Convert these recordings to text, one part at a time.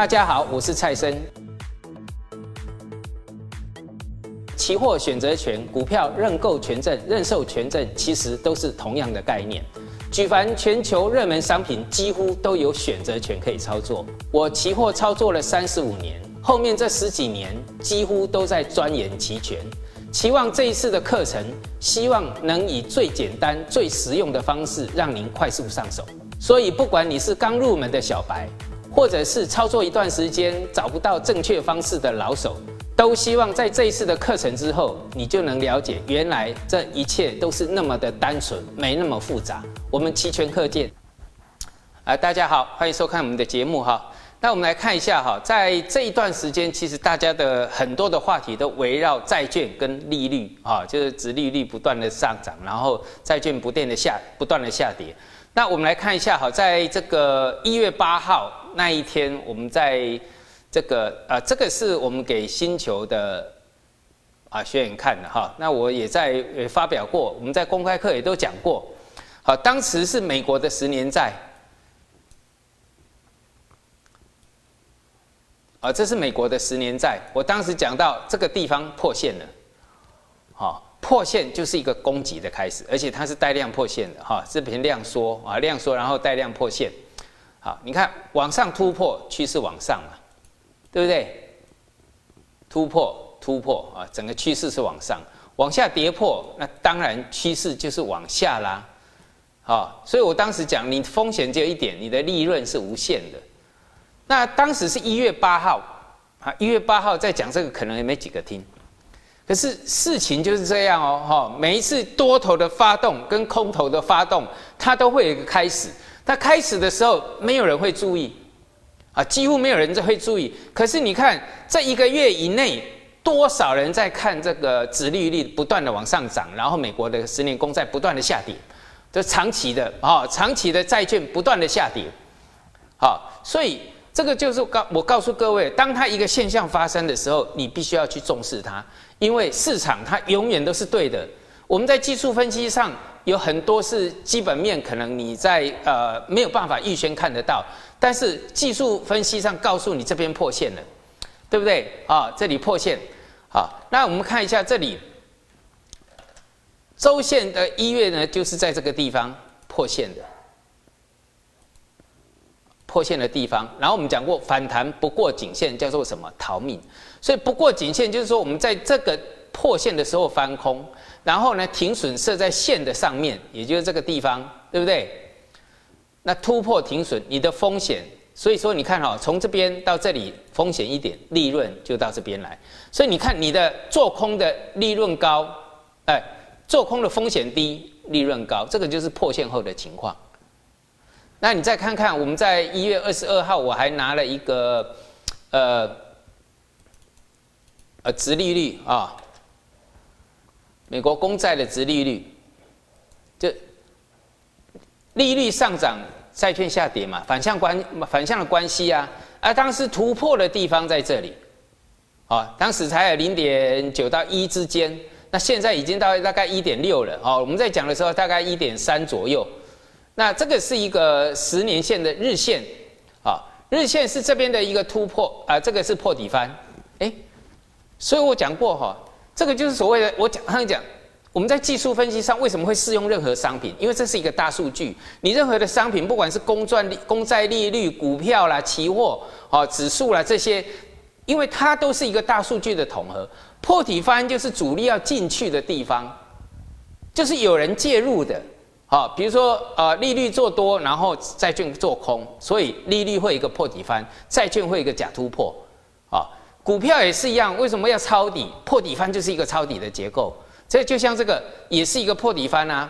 大家好，我是蔡生。期货选择权、股票认购权证、认售权证，其实都是同样的概念。举凡全球热门商品，几乎都有选择权可以操作。我期货操作了三十五年，后面这十几年几乎都在钻研期权。期望这一次的课程，希望能以最简单、最实用的方式，让您快速上手。所以，不管你是刚入门的小白，或者是操作一段时间找不到正确方式的老手，都希望在这一次的课程之后，你就能了解，原来这一切都是那么的单纯，没那么复杂。我们期权课见。啊，大家好，欢迎收看我们的节目哈。那我们来看一下哈，在这一段时间，其实大家的很多的话题都围绕债券跟利率啊，就是指利率不断的上涨，然后债券不断的下不断的下跌。那我们来看一下哈，在这个一月八号那一天，我们在这个啊，这个是我们给星球的啊学员看的哈。那我也在发表过，我们在公开课也都讲过。好，当时是美国的十年债。啊，这是美国的十年债。我当时讲到这个地方破线了，好，破线就是一个攻击的开始，而且它是带量破线的哈，这边量缩啊，量缩然后带量破线，好，你看往上突破，趋势往上嘛，对不对？突破突破啊，整个趋势是往上，往下跌破，那当然趋势就是往下啦，好，所以我当时讲，你风险只有一点，你的利润是无限的。那当时是一月八号，啊，一月八号在讲这个，可能也没几个听。可是事情就是这样哦，哈，每一次多头的发动跟空头的发动，它都会有一个开始。它开始的时候，没有人会注意，啊，几乎没有人会注意。可是你看，这一个月以内，多少人在看这个殖利率不断的往上涨，然后美国的十年公债不断的下跌，这长期的啊，长期的债券不断的下跌，好，所以。这个就是告我告诉各位，当它一个现象发生的时候，你必须要去重视它，因为市场它永远都是对的。我们在技术分析上有很多是基本面，可能你在呃没有办法预先看得到，但是技术分析上告诉你这边破线了，对不对啊？这里破线，好，那我们看一下这里周线的一月呢，就是在这个地方破线的。破线的地方，然后我们讲过反弹不过颈线叫做什么逃命，所以不过颈线就是说我们在这个破线的时候翻空，然后呢停损设在线的上面，也就是这个地方，对不对？那突破停损，你的风险，所以说你看哈，从这边到这里风险一点，利润就到这边来，所以你看你的做空的利润高，哎，做空的风险低，利润高，这个就是破线后的情况。那你再看看，我们在一月二十二号，我还拿了一个，呃，呃，殖利率啊，美国公债的殖利率，就利率上涨，债券下跌嘛，反向关反向的关系啊，而当时突破的地方在这里，啊，当时才有零点九到一之间，那现在已经到大概一点六了，哦，我们在讲的时候大概一点三左右。那这个是一个十年线的日线，啊，日线是这边的一个突破啊，这个是破底翻，哎，所以我讲过哈，这个就是所谓的我讲刚才讲，我们在技术分析上为什么会适用任何商品？因为这是一个大数据，你任何的商品，不管是公赚利、公债利率、股票啦、期货、哦指数啦这些，因为它都是一个大数据的统合，破底翻就是主力要进去的地方，就是有人介入的。好，比如说，呃，利率做多，然后债券做空，所以利率会一个破底翻，债券会一个假突破，股票也是一样，为什么要抄底？破底翻就是一个抄底的结构，这就像这个也是一个破底翻啊，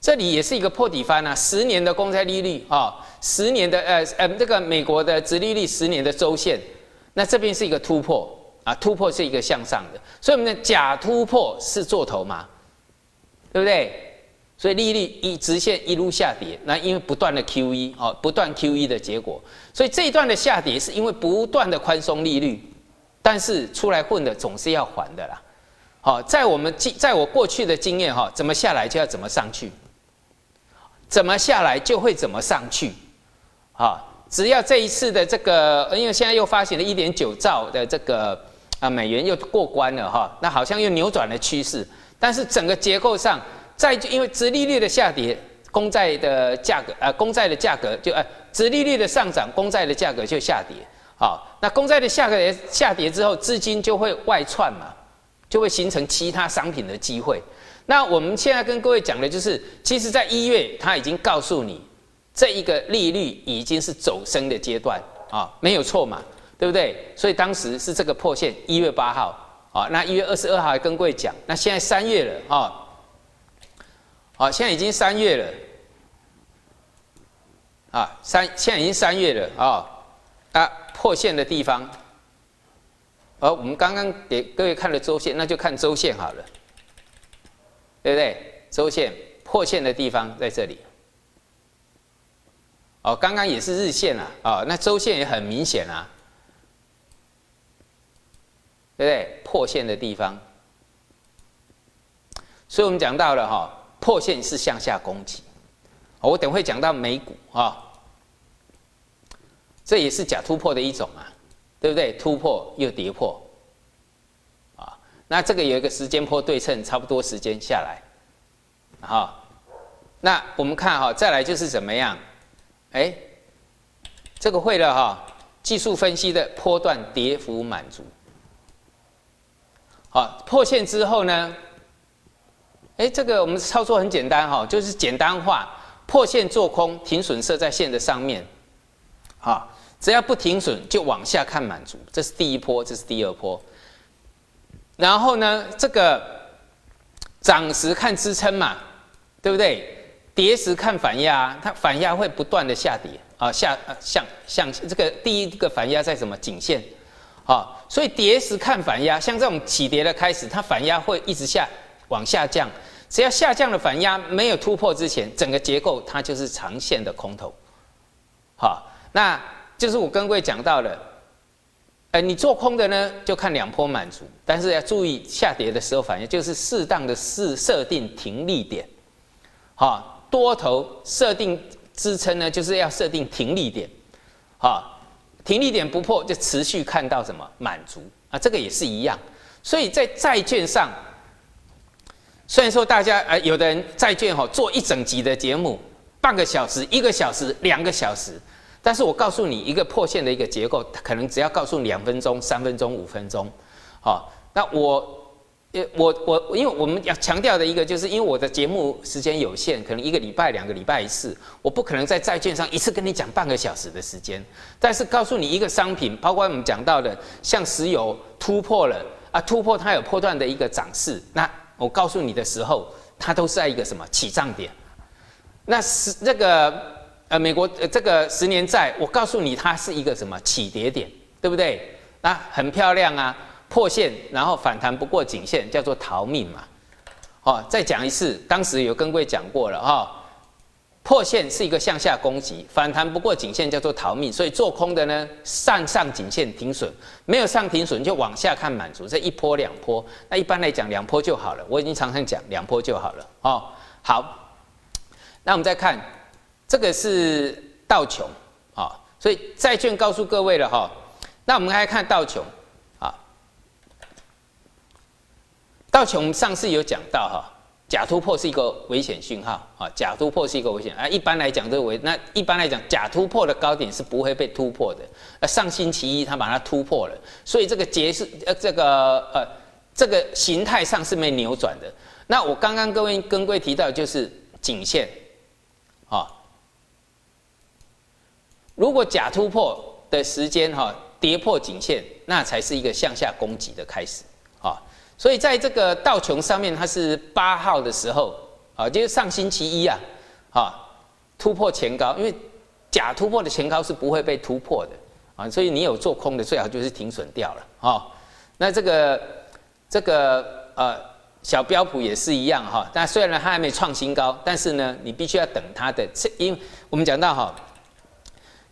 这里也是一个破底翻啊，十年的公债利率啊，十年的呃呃这个美国的殖利率十年的周线，那这边是一个突破啊，突破是一个向上的，所以我们的假突破是做头嘛，对不对？所以利率一直线一路下跌，那因为不断的 QE 哦，不断 QE 的结果，所以这一段的下跌是因为不断的宽松利率，但是出来混的总是要还的啦。好，在我们经在我过去的经验哈，怎么下来就要怎么上去，怎么下来就会怎么上去，啊，只要这一次的这个，因为现在又发行了一点九兆的这个啊美元又过关了哈，那好像又扭转了趋势。但是整个结构上，债因为殖利率的下跌，公债的价格呃公债的价格就呃殖利率的上涨，公债的价格就下跌。好，那公债的价格下跌之后，资金就会外窜嘛，就会形成其他商品的机会。那我们现在跟各位讲的就是，其实在一月他已经告诉你，这一个利率已经是走升的阶段啊，没有错嘛，对不对？所以当时是这个破线，一月八号啊，那一月二十二号还跟各位讲，那现在三月了啊，好，现在已经三月了啊，三现在已经三月了啊，啊破线的地方，而我们刚刚给各位看了周线，那就看周线好了。对不对？周线破线的地方在这里。哦，刚刚也是日线啊，哦，那周线也很明显啊，对不对？破线的地方，所以我们讲到了哈，破线是向下攻击。我等会讲到美股啊，这也是假突破的一种啊，对不对？突破又跌破。啊那这个有一个时间波对称，差不多时间下来，好，那我们看哈，再来就是怎么样？哎，这个会了哈，技术分析的波段跌幅满足，好，破线之后呢？哎，这个我们操作很简单哈，就是简单化，破线做空，停损设在线的上面，好，只要不停损就往下看满足，这是第一波，这是第二波。然后呢，这个涨时看支撑嘛，对不对？跌时看反压，它反压会不断的下跌啊，下向向这个第一个反压在什么颈线啊？所以跌时看反压，像这种起跌的开始，它反压会一直下往下降，只要下降的反压没有突破之前，整个结构它就是长线的空头。好，那就是我跟各位讲到了。呃，你做空的呢，就看两波满足，但是要注意下跌的时候反应，就是适当的设设定停利点，好，多头设定支撑呢，就是要设定停利点，好，停利点不破就持续看到什么？满足。啊，这个也是一样，所以在债券上，虽然说大家呃，有的人债券哈做一整集的节目，半个小时、一个小时、两个小时。但是我告诉你一个破线的一个结构，可能只要告诉两分钟、三分钟、五分钟，好，那我，呃，我我因为我们要强调的一个，就是因为我的节目时间有限，可能一个礼拜、两个礼拜一次，我不可能在债券上一次跟你讲半个小时的时间。但是告诉你一个商品，包括我们讲到的，像石油突破了啊，突破它有破断的一个涨势，那我告诉你的时候，它都是在一个什么起涨点，那十这个。呃，美国这个十年债，我告诉你，它是一个什么起跌点，对不对？那很漂亮啊，破线然后反弹不过颈线，叫做逃命嘛。哦，再讲一次，当时有跟各位讲过了哈，破线是一个向下攻击，反弹不过颈线叫做逃命，所以做空的呢，上上颈线停损，没有上停损就往下看满足，这一波两波，那一般来讲两波就好了，我已经常常讲两波就好了哦。好，那我们再看。这个是道琼，啊，所以债券告诉各位了哈。那我们来看道琼，啊，道琼上次有讲到哈，假突破是一个危险讯号啊，假突破是一个危险啊。一般来讲，这个危那一般来讲，假突破的高点是不会被突破的。呃，上星期一它把它突破了，所以这个结是呃这个呃这个形态上是没扭转的。那我刚刚各位跟各位提到就是颈线，啊。如果假突破的时间哈跌破颈线，那才是一个向下攻击的开始。所以在这个道琼上面，它是八号的时候啊，就是上星期一啊，啊突破前高，因为假突破的前高是不会被突破的啊，所以你有做空的最好就是停损掉了啊。那这个这个呃小标普也是一样哈，但虽然它还没创新高，但是呢，你必须要等它的，因为我们讲到哈。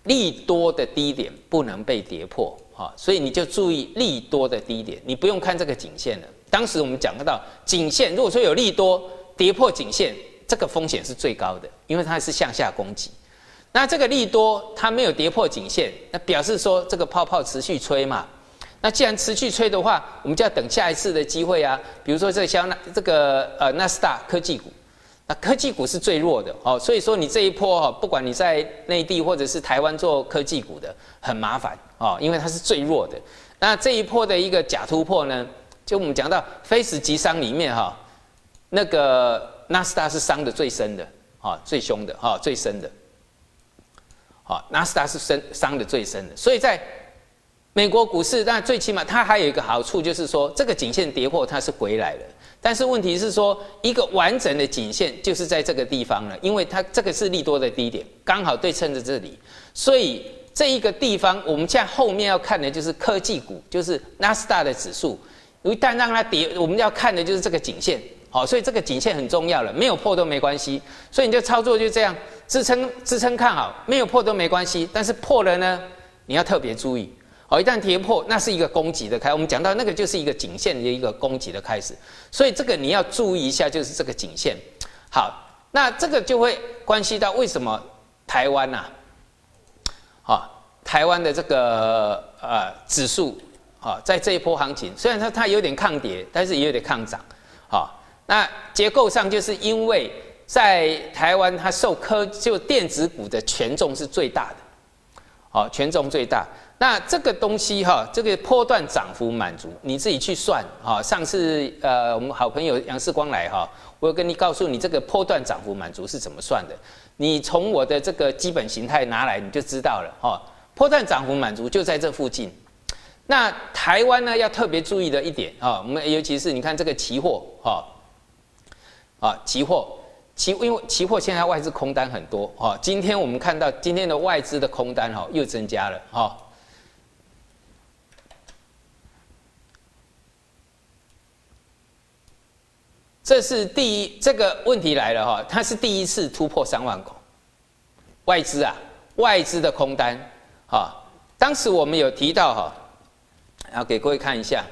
利多的低点不能被跌破，哈，所以你就注意利多的低点，你不用看这个颈线了。当时我们讲到颈线，如果说有利多跌破颈线，这个风险是最高的，因为它是向下攻击。那这个利多它没有跌破颈线，那表示说这个泡泡持续吹嘛。那既然持续吹的话，我们就要等下一次的机会啊。比如说这像那这个呃纳斯达科技股，那科技股是最弱的哦，所以说你这一波哈，不管你在内地或者是台湾做科技股的，很麻烦哦，因为它是最弱的。那这一波的一个假突破呢，就我们讲到非死即伤里面哈，那个纳斯达是伤的最深的啊，最凶的哈，最深的。好，纳斯达是深伤的最深的，所以在美国股市，那最起码它还有一个好处，就是说这个颈线跌破它是回来了。但是问题是说，一个完整的颈线就是在这个地方了，因为它这个是利多的低点，刚好对称着这里，所以这一个地方，我们现在后面要看的就是科技股，就是纳斯达的指数，一旦让它跌，我们要看的就是这个颈线。好，所以这个颈线很重要了，没有破都没关系。所以你就操作就这样，支撑支撑看好，没有破都没关系。但是破了呢，你要特别注意。好，一旦跌破，那是一个攻击的开。我们讲到那个就是一个颈线的一个攻击的开始。所以这个你要注意一下，就是这个颈线。好，那这个就会关系到为什么台湾呐，好，台湾的这个呃指数啊，在这一波行情，虽然说它有点抗跌，但是也有点抗涨，好。那结构上就是因为在台湾，它受科就电子股的权重是最大的，好，权重最大。那这个东西哈，这个波段涨幅满足，你自己去算哈。上次呃，我们好朋友杨世光来哈，我跟你告诉你这个波段涨幅满足是怎么算的。你从我的这个基本形态拿来，你就知道了哈。波段涨幅满足就在这附近。那台湾呢，要特别注意的一点啊，我们尤其是你看这个期货哈。啊，期货，期因为期货现在外资空单很多哈，今天我们看到今天的外资的空单哈又增加了哈，这是第一这个问题来了哈，它是第一次突破三万口，外资啊，外资的空单啊，当时我们有提到哈，然后给各位看一下。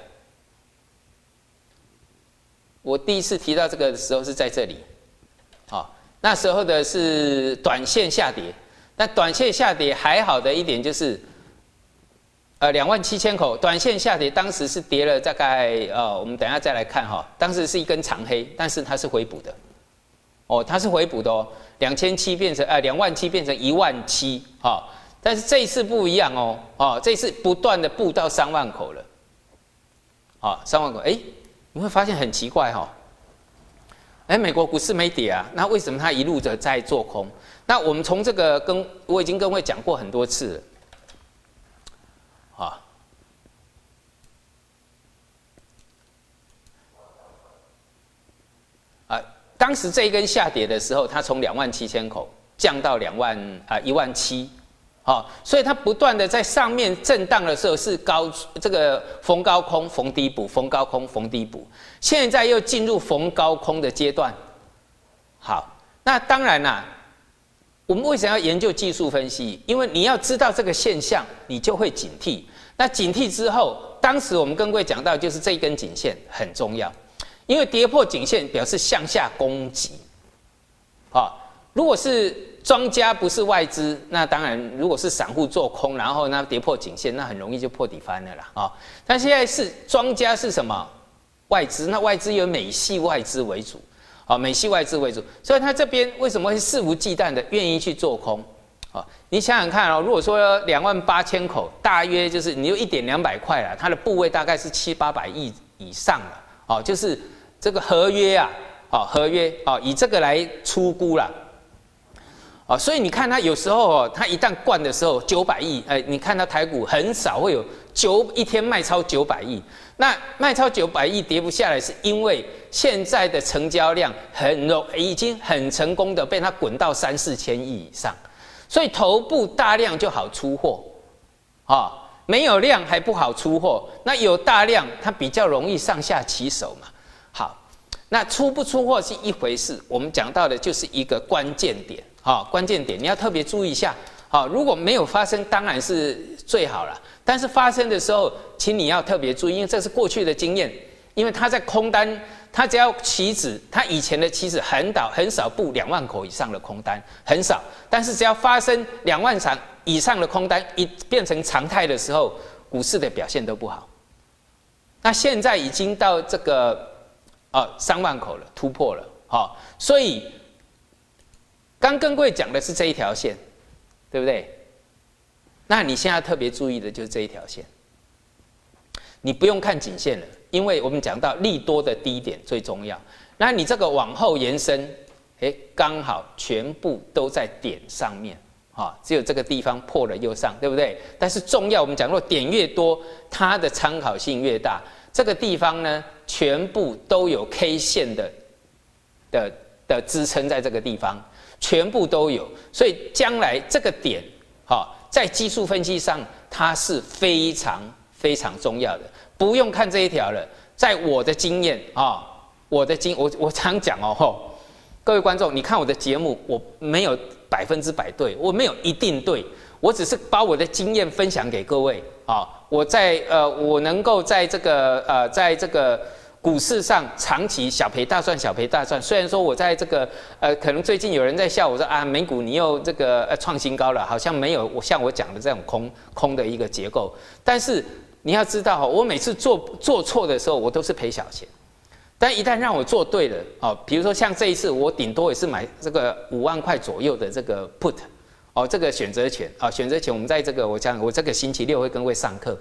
我第一次提到这个的时候是在这里，好，那时候的是短线下跌，那短线下跌还好的一点就是，呃，两万七千口。短线下跌，当时是跌了大概呃，我们等下再来看哈，当时是一根长黑，但是它是回补的，哦，它是回补的哦，两千七变成呃两万七变成一万七，哈，但是这一次不一样哦，哦，这一次不断的布到三万口了，啊，三万口，哎。你会发现很奇怪哈，哎，美国股市没跌啊，那为什么它一路的在做空？那我们从这个跟我已经跟各位讲过很多次了，啊，啊，当时这一根下跌的时候，它从两万七千口降到两万啊一万七。好，所以它不断的在上面震荡的时候是高这个逢高空逢低补，逢高空逢低补，现在又进入逢高空的阶段。好，那当然啦，我们为什么要研究技术分析？因为你要知道这个现象，你就会警惕。那警惕之后，当时我们跟各位讲到，就是这一根颈线很重要，因为跌破颈线表示向下攻击。好，如果是。庄家不是外资，那当然，如果是散户做空，然后那跌破颈线，那很容易就破底翻了啦啊！但现在是庄家是什么？外资，那外资有美系外资为主，啊，美系外资为主，所以他这边为什么会肆无忌惮的愿意去做空？啊，你想想看哦，如果说两万八千口，大约就是你有一点两百块了，它的部位大概是七八百亿以上了，哦，就是这个合约啊，哦，合约哦，以这个来出估了。啊，所以你看它有时候哦，它一旦灌的时候九百亿，哎，你看它台股很少会有九一天卖超九百亿，那卖超九百亿跌不下来，是因为现在的成交量很容已经很成功的被它滚到三四千亿以上，所以头部大量就好出货，啊，没有量还不好出货，那有大量它比较容易上下起手嘛。好，那出不出货是一回事，我们讲到的就是一个关键点。好，关键点你要特别注意一下。好，如果没有发生，当然是最好了。但是发生的时候，请你要特别注意，因为这是过去的经验。因为它在空单它只要期指，它以前的期指很少很少布两万口以上的空单，很少。但是只要发生两万场以上的空单一变成常态的时候，股市的表现都不好。那现在已经到这个哦三万口了，突破了，好，所以刚跟各位讲的是这一条线，对不对？那你现在特别注意的就是这一条线，你不用看颈线了，因为我们讲到利多的低点最重要。那你这个往后延伸，哎，刚好全部都在点上面。啊，只有这个地方破了又上，对不对？但是重要，我们讲过，点越多，它的参考性越大。这个地方呢，全部都有 K 线的的的支撑，在这个地方全部都有，所以将来这个点，哈，在技术分析上，它是非常非常重要的。不用看这一条了，在我的经验啊，我的经我我常讲哦，吼，各位观众，你看我的节目，我没有。百分之百对，我没有一定对，我只是把我的经验分享给各位啊。我在呃，我能够在这个呃，在这个股市上长期小赔大赚，小赔大赚。虽然说我在这个呃，可能最近有人在笑我说啊，美股你又这个呃创新高了，好像没有我像我讲的这种空空的一个结构。但是你要知道哈，我每次做做错的时候，我都是赔小钱。但一旦让我做对了哦，比如说像这一次，我顶多也是买这个五万块左右的这个 put，哦，这个选择权啊，选择权，我们在这个我讲，我这个星期六会跟各位上课，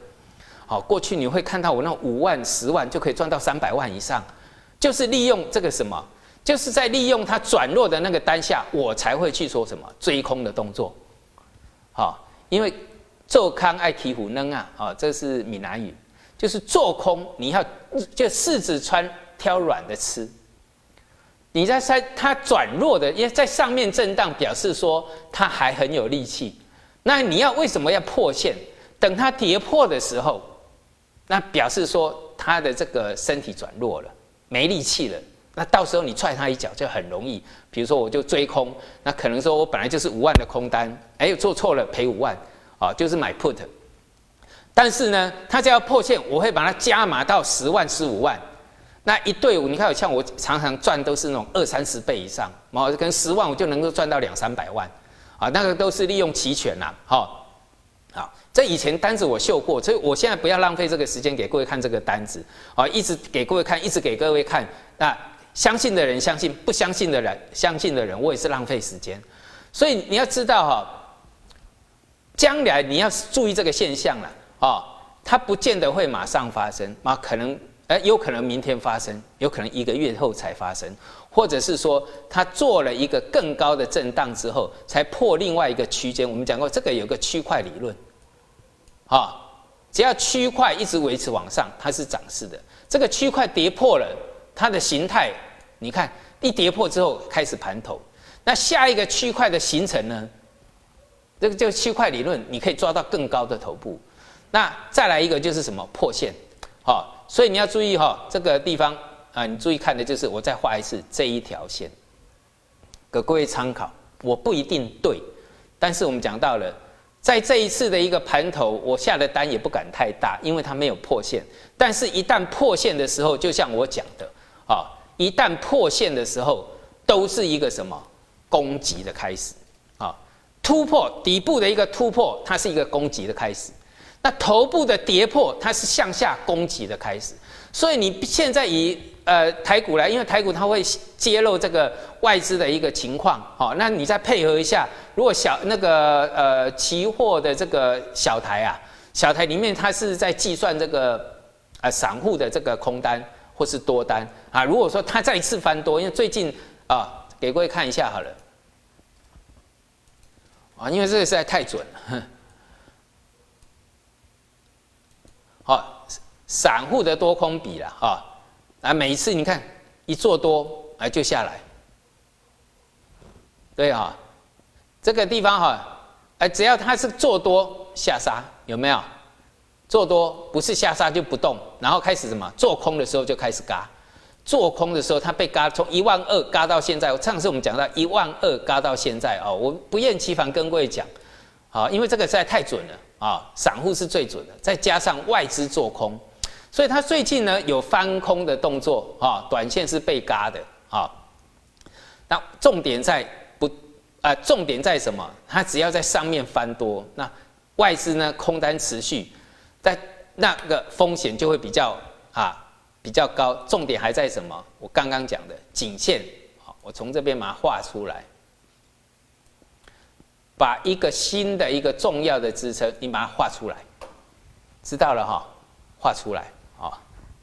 好，过去你会看到我那五万、十万就可以赚到三百万以上，就是利用这个什么，就是在利用它转弱的那个当下，我才会去说什么追空的动作，好，因为做康爱提虎能啊，啊，这是闽南语，就是做空你要就四指穿。挑软的吃，你在在它转弱的，因为在上面震荡，表示说它还很有力气。那你要为什么要破线？等它跌破的时候，那表示说他的这个身体转弱了，没力气了。那到时候你踹他一脚就很容易。比如说我就追空，那可能说我本来就是五万的空单，哎，做错了赔五万啊，就是买 put。但是呢，他只要破线，我会把它加码到十万、十五万。那一队伍，你看，像我常常赚都是那种二三十倍以上，哦，跟十万我就能够赚到两三百万，啊，那个都是利用期权呐，好，好，这以前单子我秀过，所以我现在不要浪费这个时间给各位看这个单子，啊，一直给各位看，一直给各位看，那相信的人相信，不相信的人相信的人，我也是浪费时间，所以你要知道哈，将来你要注意这个现象了，啊，它不见得会马上发生，啊，可能。哎，有可能明天发生，有可能一个月后才发生，或者是说它做了一个更高的震荡之后，才破另外一个区间。我们讲过，这个有个区块理论，啊，只要区块一直维持往上，它是涨势的。这个区块跌破了，它的形态，你看一跌破之后开始盘头，那下一个区块的形成呢？这个就区块理论，你可以抓到更高的头部。那再来一个就是什么破线，好。所以你要注意哈，这个地方啊，你注意看的就是我再画一次这一条线，给各位参考。我不一定对，但是我们讲到了，在这一次的一个盘头，我下的单也不敢太大，因为它没有破线。但是，一旦破线的时候，就像我讲的啊，一旦破线的时候，都是一个什么攻击的开始啊，突破底部的一个突破，它是一个攻击的开始。那头部的跌破，它是向下攻击的开始，所以你现在以呃台股来，因为台股它会揭露这个外资的一个情况，好，那你再配合一下，如果小那个呃期货的这个小台啊，小台里面它是在计算这个呃散户的这个空单或是多单啊，如果说它再一次翻多，因为最近啊给各位看一下好了，啊，因为这个实在太准了。好，散户的多空比了啊，啊，每一次你看一做多，哎就下来，对啊，这个地方哈，哎只要它是做多下杀，有没有？做多不是下杀就不动，然后开始什么？做空的时候就开始嘎，做空的时候它被嘎从一万二嘎到现在，上次我们讲到一万二嘎到现在啊，我不厌其烦跟各位讲，好，因为这个实在太准了。啊，散户是最准的，再加上外资做空，所以它最近呢有翻空的动作啊，短线是被嘎的啊。那重点在不啊，重点在什么？它只要在上面翻多，那外资呢空单持续，在那个风险就会比较啊比较高。重点还在什么？我刚刚讲的颈线，好，我从这边把它画出来，把一个新的一个重要的支撑，你把它画出来，知道了哈，画出来。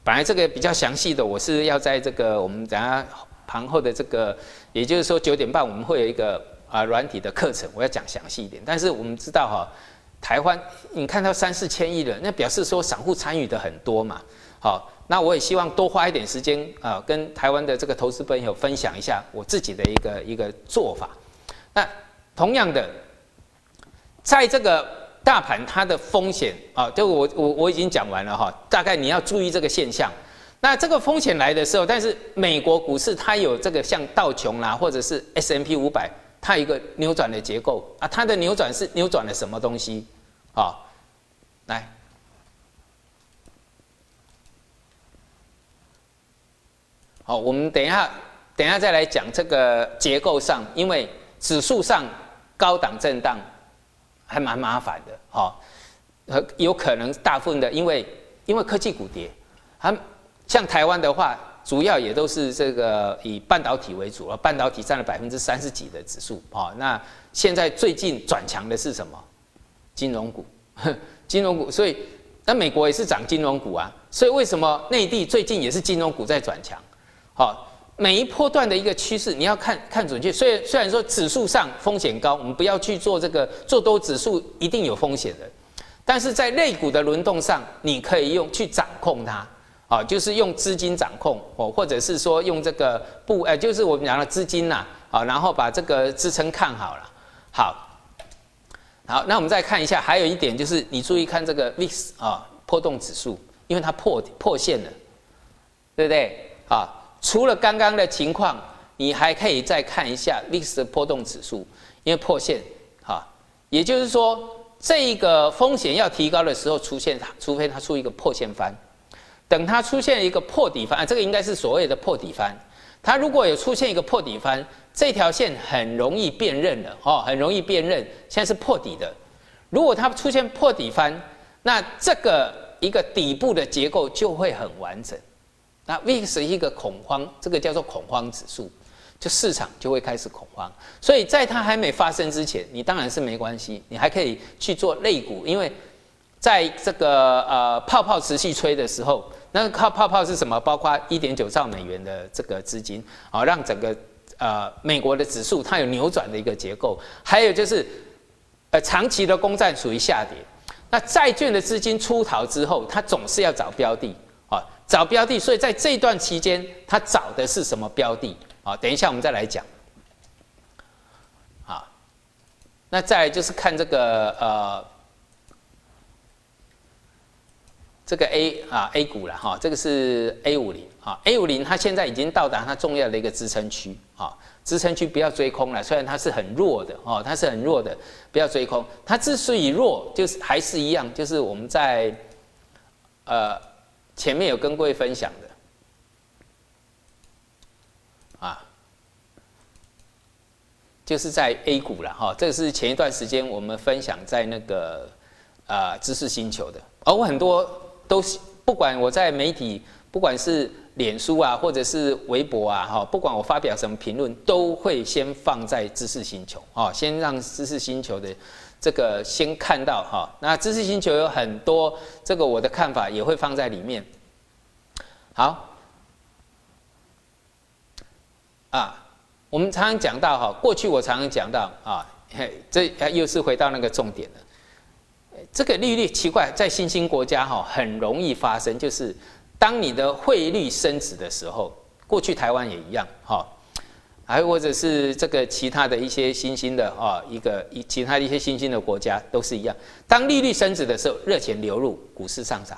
本来这个比较详细的，我是要在这个我们等下盘后的这个，也就是说九点半我们会有一个啊软体的课程，我要讲详细一点。但是我们知道哈，台湾你看到三四千亿人，那表示说散户参与的很多嘛。好，那我也希望多花一点时间啊，跟台湾的这个投资朋友分享一下我自己的一个一个做法。那同样的，在这个。大盘它的风险啊，就我我我已经讲完了哈，大概你要注意这个现象。那这个风险来的时候，但是美国股市它有这个像道琼啦，或者是 S M P 五百，它一个扭转的结构啊，它的扭转是扭转了什么东西啊？来，好，我们等一下等一下再来讲这个结构上，因为指数上高档震荡。还蛮麻烦的，哈，呃，有可能大部分的，因为因为科技股跌，它像台湾的话，主要也都是这个以半导体为主了，半导体占了百分之三十几的指数，啊，那现在最近转强的是什么？金融股，金融股，所以那美国也是涨金融股啊，所以为什么内地最近也是金融股在转强？好。每一波段的一个趋势，你要看看准确。虽然虽然说指数上风险高，我们不要去做这个做多指数一定有风险的，但是在类股的轮动上，你可以用去掌控它，啊，就是用资金掌控哦，或者是说用这个不，呃，就是我们讲的资金呐，啊，然后把这个支撑看好了，好，好，那我们再看一下，还有一点就是你注意看这个 VIX 啊波动指数，因为它破破线了，对不对？啊。除了刚刚的情况，你还可以再看一下历史的波动指数，因为破线，哈，也就是说，这一个风险要提高的时候出现，除非它出一个破线翻，等它出现一个破底翻，这个应该是所谓的破底翻。它如果有出现一个破底翻，这条线很容易辨认的，哦，很容易辨认，现在是破底的。如果它出现破底翻，那这个一个底部的结构就会很完整。那 VIX 一个恐慌，这个叫做恐慌指数，就市场就会开始恐慌。所以在它还没发生之前，你当然是没关系，你还可以去做类股，因为在这个呃泡泡持续吹的时候，那靠泡泡是什么？包括一点九兆美元的这个资金啊，让整个呃美国的指数它有扭转的一个结构。还有就是呃长期的公债属于下跌，那债券的资金出逃之后，它总是要找标的。找标的，所以在这段期间，他找的是什么标的？啊，等一下我们再来讲。好，那再就是看这个呃，这个 A 啊 A 股了哈，这个是 A 五零啊 A 五零，它现在已经到达它重要的一个支撑区啊，支撑区不要追空了，虽然它是很弱的哦，它是很弱的，不要追空。它之所以弱，就是还是一样，就是我们在呃。前面有跟各位分享的，啊，就是在 A 股了哈，这是前一段时间我们分享在那个啊知识星球的，而我很多都是不管我在媒体，不管是脸书啊，或者是微博啊，哈，不管我发表什么评论，都会先放在知识星球啊，先让知识星球的。这个先看到哈，那知识星球有很多，这个我的看法也会放在里面。好，啊，我们常常讲到哈，过去我常常讲到啊，嘿，这又是回到那个重点了。这个利率奇怪，在新兴国家哈很容易发生，就是当你的汇率升值的时候，过去台湾也一样哈。还或者是这个其他的一些新兴的啊，一个一其他的一些新兴的国家都是一样。当利率升值的时候，热钱流入，股市上涨；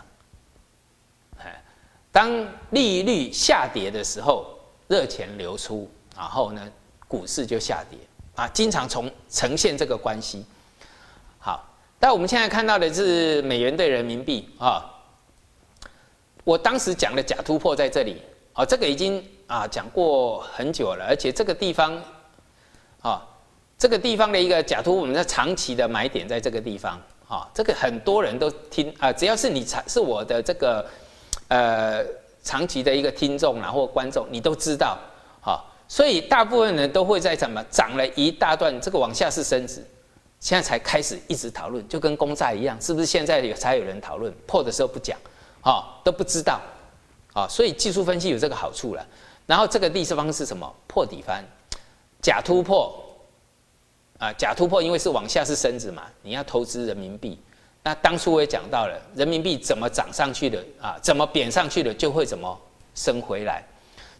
哎，当利率下跌的时候，热钱流出，然后呢，股市就下跌啊，经常从呈现这个关系。好，但我们现在看到的是美元对人民币啊，我当时讲的假突破在这里，哦，这个已经啊讲过很久了，而且这个地方，啊，这个地方的一个假突，我们的长期的买点在这个地方，啊，这个很多人都听啊，只要是你长是我的这个，呃，长期的一个听众然或观众，你都知道，好，所以大部分人都会在怎么涨了一大段，这个往下是升值。现在才开始一直讨论，就跟公债一样，是不是现在有才有人讨论破的时候不讲，啊都不知道，啊所以技术分析有这个好处了。然后这个第四方是什么？破底翻，假突破，啊假突破，因为是往下是升值嘛，你要投资人民币。那当初我也讲到了，人民币怎么涨上去的啊，怎么贬上去的就会怎么升回来。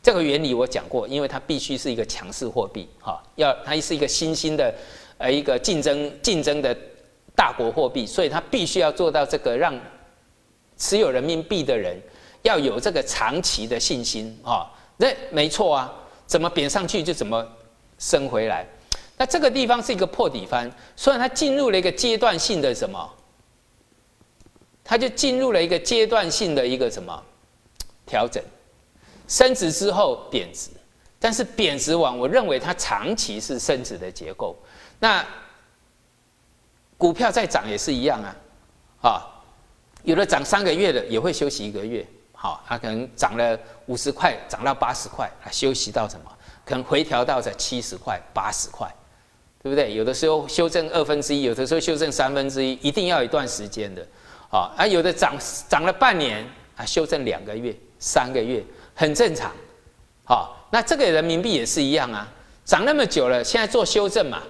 这个原理我讲过，因为它必须是一个强势货币，哈，要它是一个新兴的。呃，一个竞争竞争的大国货币，所以它必须要做到这个，让持有人民币的人要有这个长期的信心啊。那没错啊，怎么贬上去就怎么升回来。那这个地方是一个破底翻，所以它进入了一个阶段性的什么？它就进入了一个阶段性的一个什么调整？升值之后贬值，但是贬值完，我认为它长期是升值的结构。那股票再涨也是一样啊，啊，有的涨三个月的也会休息一个月，好，它可能涨了五十块，涨到八十块，啊，休息到什么？可能回调到在七十块、八十块，对不对？有的时候修正二分之一，有的时候修正三分之一，一定要一段时间的，啊，啊，有的涨涨了半年，啊，修正两个月、三个月，很正常，好，那这个人民币也是一样啊，涨那么久了，现在做修正嘛。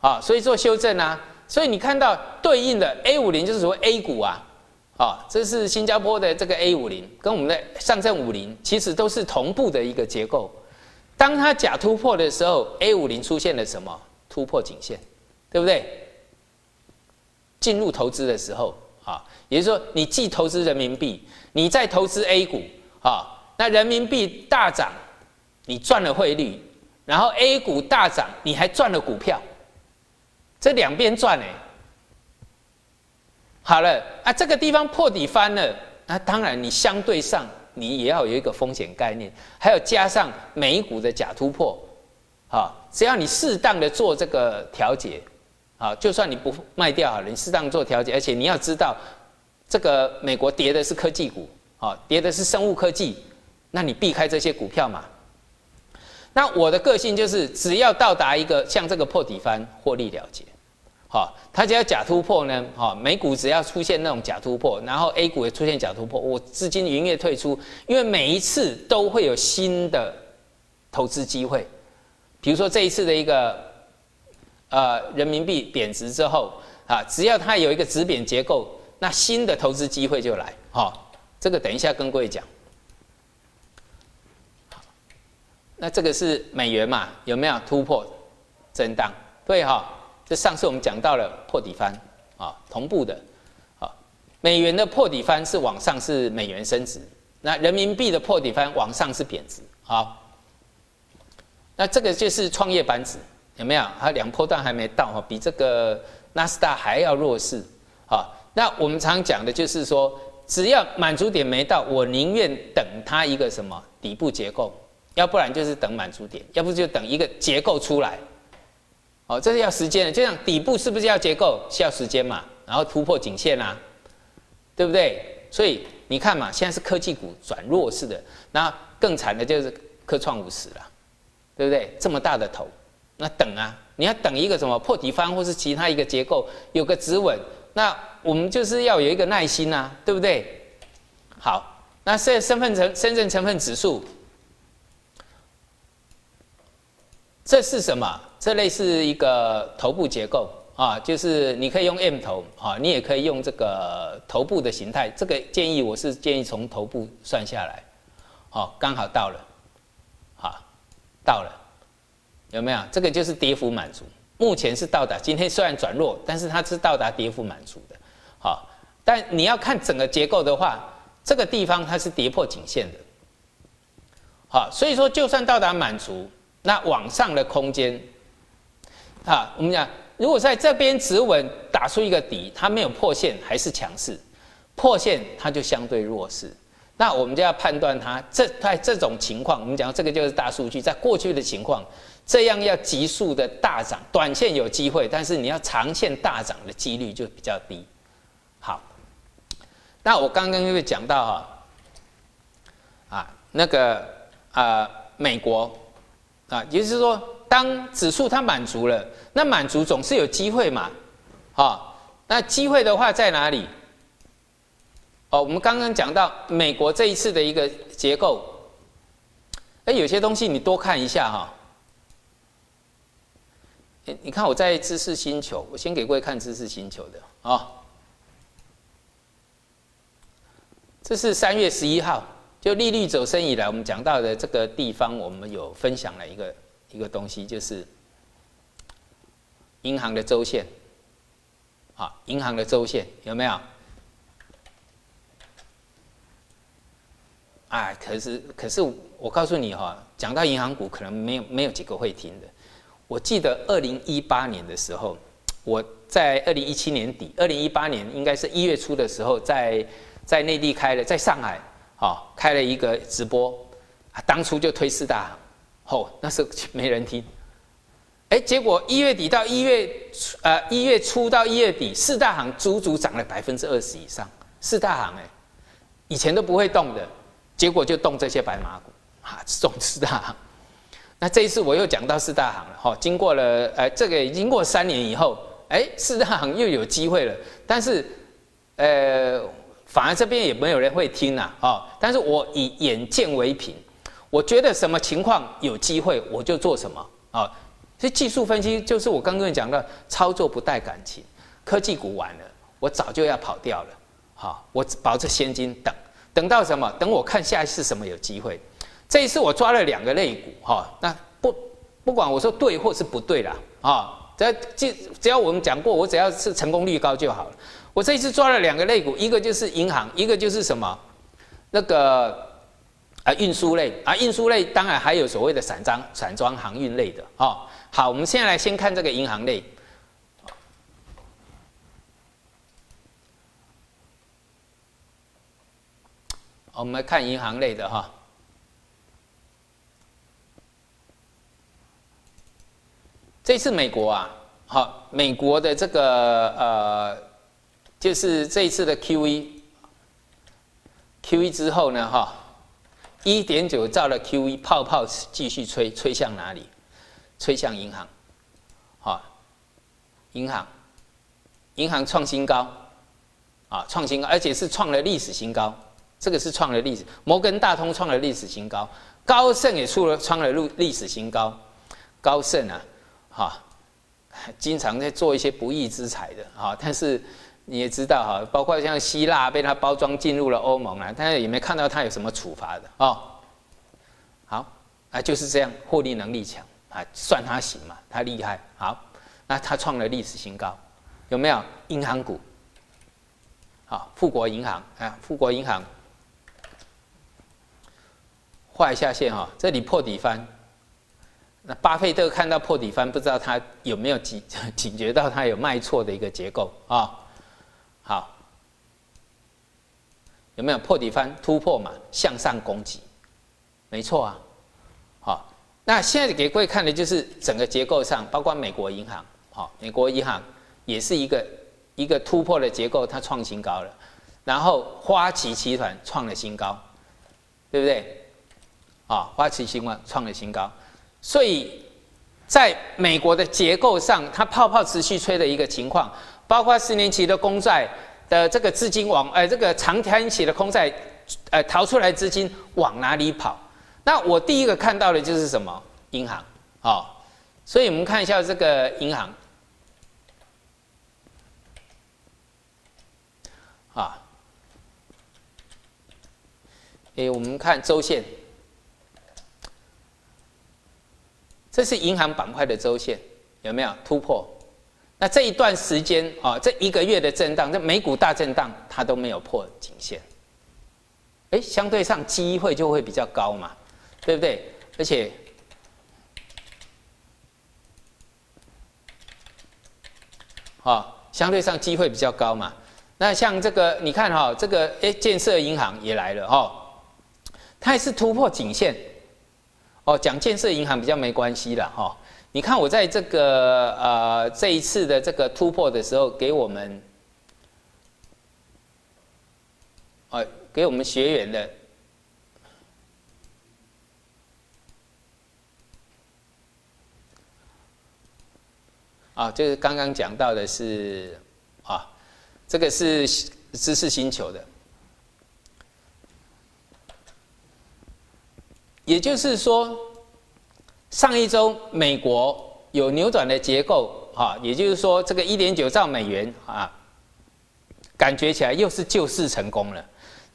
啊，所以做修正啊，所以你看到对应的 A 五零就是所谓 A 股啊，啊，这是新加坡的这个 A 五零，跟我们的上证五零其实都是同步的一个结构。当它假突破的时候，A 五零出现了什么突破颈线，对不对？进入投资的时候啊，也就是说你既投资人民币，你在投资 A 股啊，那人民币大涨，你赚了汇率，然后 A 股大涨，你还赚了股票。这两边赚哎，好了啊，这个地方破底翻了，那当然你相对上你也要有一个风险概念，还有加上美股的假突破，啊，只要你适当的做这个调节，啊，就算你不卖掉好了，你适当做调节，而且你要知道，这个美国跌的是科技股，啊，跌的是生物科技，那你避开这些股票嘛。那我的个性就是，只要到达一个像这个破底翻，获利了结。好，它只要假突破呢，哈，美股只要出现那种假突破，然后 A 股也出现假突破，我资金营业退出，因为每一次都会有新的投资机会。比如说这一次的一个呃人民币贬值之后啊，只要它有一个止贬结构，那新的投资机会就来。好，这个等一下跟各位讲。那这个是美元嘛？有没有突破震荡？对哈。上次我们讲到了破底翻啊，同步的，啊，美元的破底翻是往上是美元升值，那人民币的破底翻往上是贬值，好，那这个就是创业板指有没有？它两波段还没到哈，比这个纳斯达还要弱势，啊，那我们常讲的就是说，只要满足点没到，我宁愿等它一个什么底部结构，要不然就是等满足点，要不就等一个结构出来。哦，这是要时间的，就像底部是不是要结构，需要时间嘛？然后突破颈线啊，对不对？所以你看嘛，现在是科技股转弱势的，那更惨的就是科创五十了，对不对？这么大的头，那等啊，你要等一个什么破底方或是其他一个结构有个止稳，那我们就是要有一个耐心啊，对不对？好，那现在身份成深圳成分指数，这是什么？这类似一个头部结构啊，就是你可以用 M 头啊，你也可以用这个头部的形态。这个建议我是建议从头部算下来，好，刚好到了，好，到了，有没有？这个就是跌幅满足，目前是到达。今天虽然转弱，但是它是到达跌幅满足的，好。但你要看整个结构的话，这个地方它是跌破颈线的，好，所以说就算到达满足，那往上的空间。啊，我们讲，如果在这边止稳打出一个底，它没有破线，还是强势；破线它就相对弱势。那我们就要判断它这在这种情况，我们讲这个就是大数据，在过去的情况，这样要急速的大涨，短线有机会，但是你要长线大涨的几率就比较低。好，那我刚刚因为讲到哈，啊，那个啊，美国啊，也就是说，当指数它满足了，那满足总是有机会嘛，啊，那机会的话在哪里？哦，我们刚刚讲到美国这一次的一个结构，哎，有些东西你多看一下哈。你看我在知识星球，我先给各位看知识星球的啊。这是三月十一号，就利率走升以来，我们讲到的这个地方，我们有分享了一个一个东西，就是银行的周线，啊，银行的周线有没有？啊，可是可是我告诉你哈，讲到银行股，可能没有没有几个会听的。我记得二零一八年的时候，我在二零一七年底，二零一八年应该是一月初的时候，在在内地开了，在上海啊开了一个直播，啊，当初就推四大行，哦，那时候没人听，哎，结果一月底到一月呃一月初到一月底，四大行足足涨了百分之二十以上，四大行哎，以前都不会动的。结果就动这些白马股，哈，中四大行。那这一次我又讲到四大行了，哈，经过了，呃，这个已经过三年以后，哎，四大行又有机会了。但是，呃，反而这边也没有人会听呐，啊，但是我以眼见为凭，我觉得什么情况有机会，我就做什么，啊，所以技术分析就是我刚刚讲的，操作不带感情，科技股完了，我早就要跑掉了，好，我保着现金等。等到什么？等我看下一次什么有机会。这一次我抓了两个类股，哈，那不不管我说对或是不对啦，啊，只要只只要我们讲过，我只要是成功率高就好了。我这一次抓了两个类股，一个就是银行，一个就是什么那个啊运输类啊运输类，当然还有所谓的散装散装航运类的，哦。好，我们现在来先看这个银行类。我们来看银行类的哈，这次美国啊，好，美国的这个呃，就是这一次的 Q E，Q E 之后呢，哈，一点九兆的 Q E 泡泡继续吹，吹向哪里？吹向银行，好，银行，银行创新高，啊，创新高，而且是创了历史新高。这个是创了历史，摩根大通创了历史新高，高盛也出了创了历历史新高。高盛啊，哈，经常在做一些不义之财的哈，但是你也知道哈，包括像希腊被他包装进入了欧盟啊，但是也没看到他有什么处罚的哦。好，啊就是这样，获利能力强啊，算他行嘛，他厉害。好，那他创了历史新高，有没有银行股？好，富国银行啊，富国银行。画一下线哈，这里破底翻。那巴菲特看到破底翻，不知道他有没有警警觉到他有卖错的一个结构啊？好，有没有破底翻突破嘛？向上攻击，没错啊。好，那现在给各位看的就是整个结构上，包括美国银行，好，美国银行也是一个一个突破的结构，它创新高了。然后花旗集团创了新高，对不对？啊，花旗新闻创了新高，所以在美国的结构上，它泡泡持续吹的一个情况，包括四年期的公债的这个资金往，呃，这个长天期的公债，呃，逃出来资金往哪里跑？那我第一个看到的就是什么？银行，啊，所以我们看一下这个银行，啊，诶，我们看周线。这是银行板块的周线有没有突破？那这一段时间啊，这一个月的震荡，这美股大震荡，它都没有破颈线。哎，相对上机会就会比较高嘛，对不对？而且，啊，相对上机会比较高嘛。那像这个，你看哈，这个哎，建设银行也来了哈，它也是突破颈线。哦，讲建设银行比较没关系了哈。你看我在这个呃这一次的这个突破的时候，给我们，呃，给我们学员的，啊，就是刚刚讲到的是啊，这个是知识星球的。也就是说，上一周美国有扭转的结构，哈，也就是说这个一点九兆美元啊，感觉起来又是救市成功了。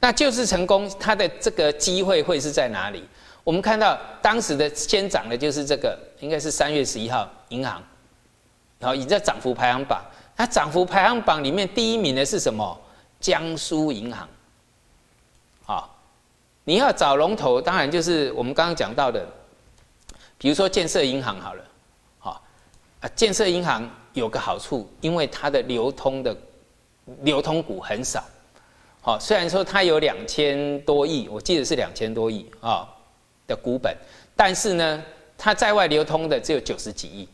那救市成功，它的这个机会会是在哪里？我们看到当时的先涨的就是这个，应该是三月十一号银行，然后已在涨幅排行榜。它涨幅排行榜里面第一名的是什么？江苏银行，啊。你要找龙头，当然就是我们刚刚讲到的，比如说建设银行好了，好啊，建设银行有个好处，因为它的流通的流通股很少，好，虽然说它有两千多亿，我记得是两千多亿啊的股本，但是呢，它在外流通的只有九十几亿，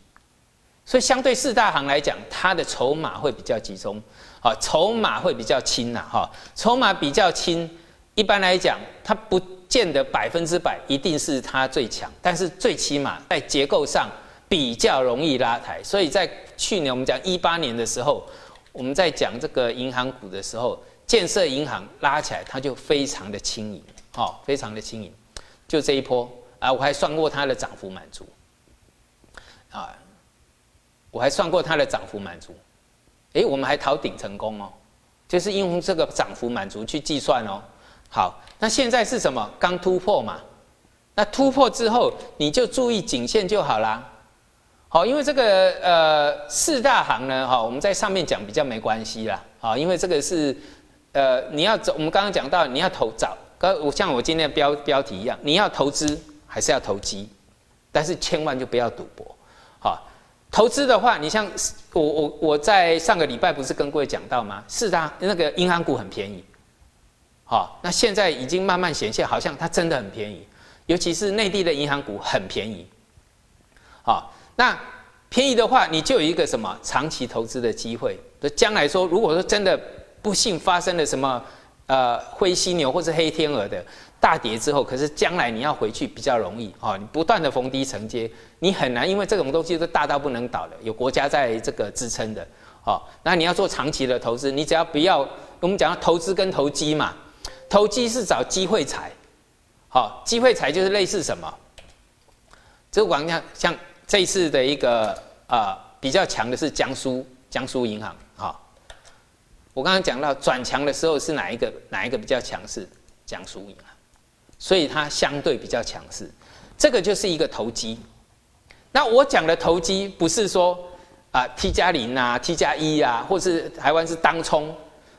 所以相对四大行来讲，它的筹码会比较集中，好，筹码会比较轻呐，哈，筹码比较轻。一般来讲，它不见得百分之百一定是它最强，但是最起码在结构上比较容易拉抬。所以在去年我们讲一八年的时候，我们在讲这个银行股的时候，建设银行拉起来，它就非常的轻盈，哦，非常的轻盈。就这一波啊，我还算过它的涨幅满足，啊，我还算过它的涨幅满足，诶，我们还逃顶成功哦，就是用这个涨幅满足去计算哦。好，那现在是什么？刚突破嘛，那突破之后你就注意颈线就好啦。好，因为这个呃四大行呢，哈，我们在上面讲比较没关系啦。好，因为这个是呃你要走，我们刚刚讲到你要投早，刚我像我今天的标标题一样，你要投资还是要投机，但是千万就不要赌博。好，投资的话，你像我我我在上个礼拜不是跟各位讲到吗？四大那个银行股很便宜。好，那现在已经慢慢显现，好像它真的很便宜，尤其是内地的银行股很便宜。好，那便宜的话，你就有一个什么长期投资的机会。就将来说，如果说真的不幸发生了什么呃灰犀牛或是黑天鹅的大跌之后，可是将来你要回去比较容易啊，你不断的逢低承接，你很难，因为这种东西是大到不能倒的，有国家在这个支撑的。好，那你要做长期的投资，你只要不要我们讲投资跟投机嘛。投机是找机会财，好，机会财就是类似什么？这个网像像这一次的一个啊比较强的是江苏江苏银行，好，我刚刚讲到转强的时候是哪一个哪一个比较强势？江苏银行，所以它相对比较强势，这个就是一个投机。那我讲的投机不是说啊 T 加零啊 T 加一啊，或是台湾是当冲，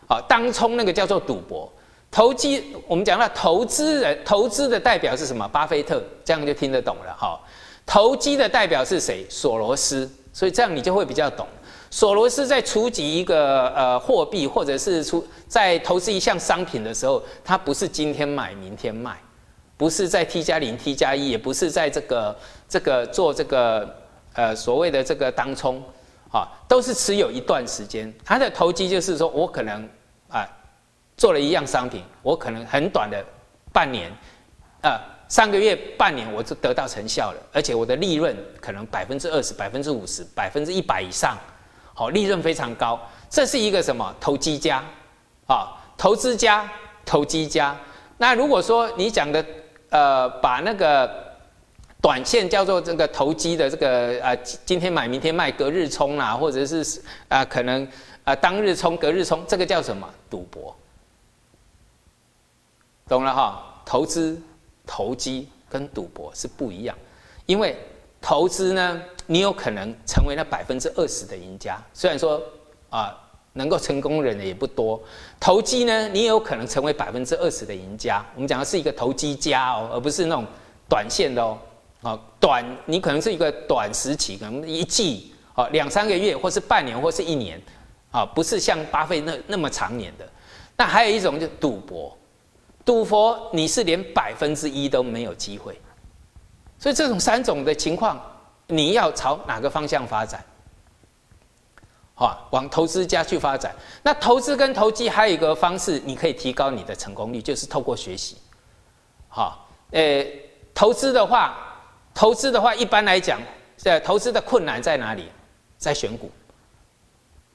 啊当冲那个叫做赌博。投机，我们讲到投资人，投资的代表是什么？巴菲特，这样就听得懂了哈。投机的代表是谁？索罗斯，所以这样你就会比较懂。索罗斯在出级一个呃货币，或者是出在投资一项商品的时候，他不是今天买明天卖，不是在 T 加零 T 加一，也不是在这个这个做这个呃所谓的这个当冲，啊，都是持有一段时间。他的投机就是说我可能。做了一样商品，我可能很短的半年，呃，三个月、半年，我就得到成效了，而且我的利润可能百分之二十、百分之五十、百分之一百以上，好，利润非常高。这是一个什么投机家啊？投资家、投机家。那如果说你讲的，呃，把那个短线叫做这个投机的这个啊，今天买明天卖，隔日冲啊，或者是啊，可能啊当日冲、隔日冲，这个叫什么赌博？懂了哈，投资、投机跟赌博是不一样，因为投资呢，你有可能成为那百分之二十的赢家，虽然说啊，能够成功人的也不多。投机呢，你也有可能成为百分之二十的赢家。我们讲的是一个投机家哦，而不是那种短线的哦。啊，短你可能是一个短时期，可能一季啊，两三个月，或是半年，或是一年，啊，不是像巴菲特那那么长年的。那还有一种就赌博，赌博你是连百分之一都没有机会。所以这种三种的情况，你要朝哪个方向发展？好，往投资家去发展。那投资跟投机还有一个方式，你可以提高你的成功率，就是透过学习。好，呃，投资的话，投资的话，一般来讲，在投资的困难在哪里？在选股。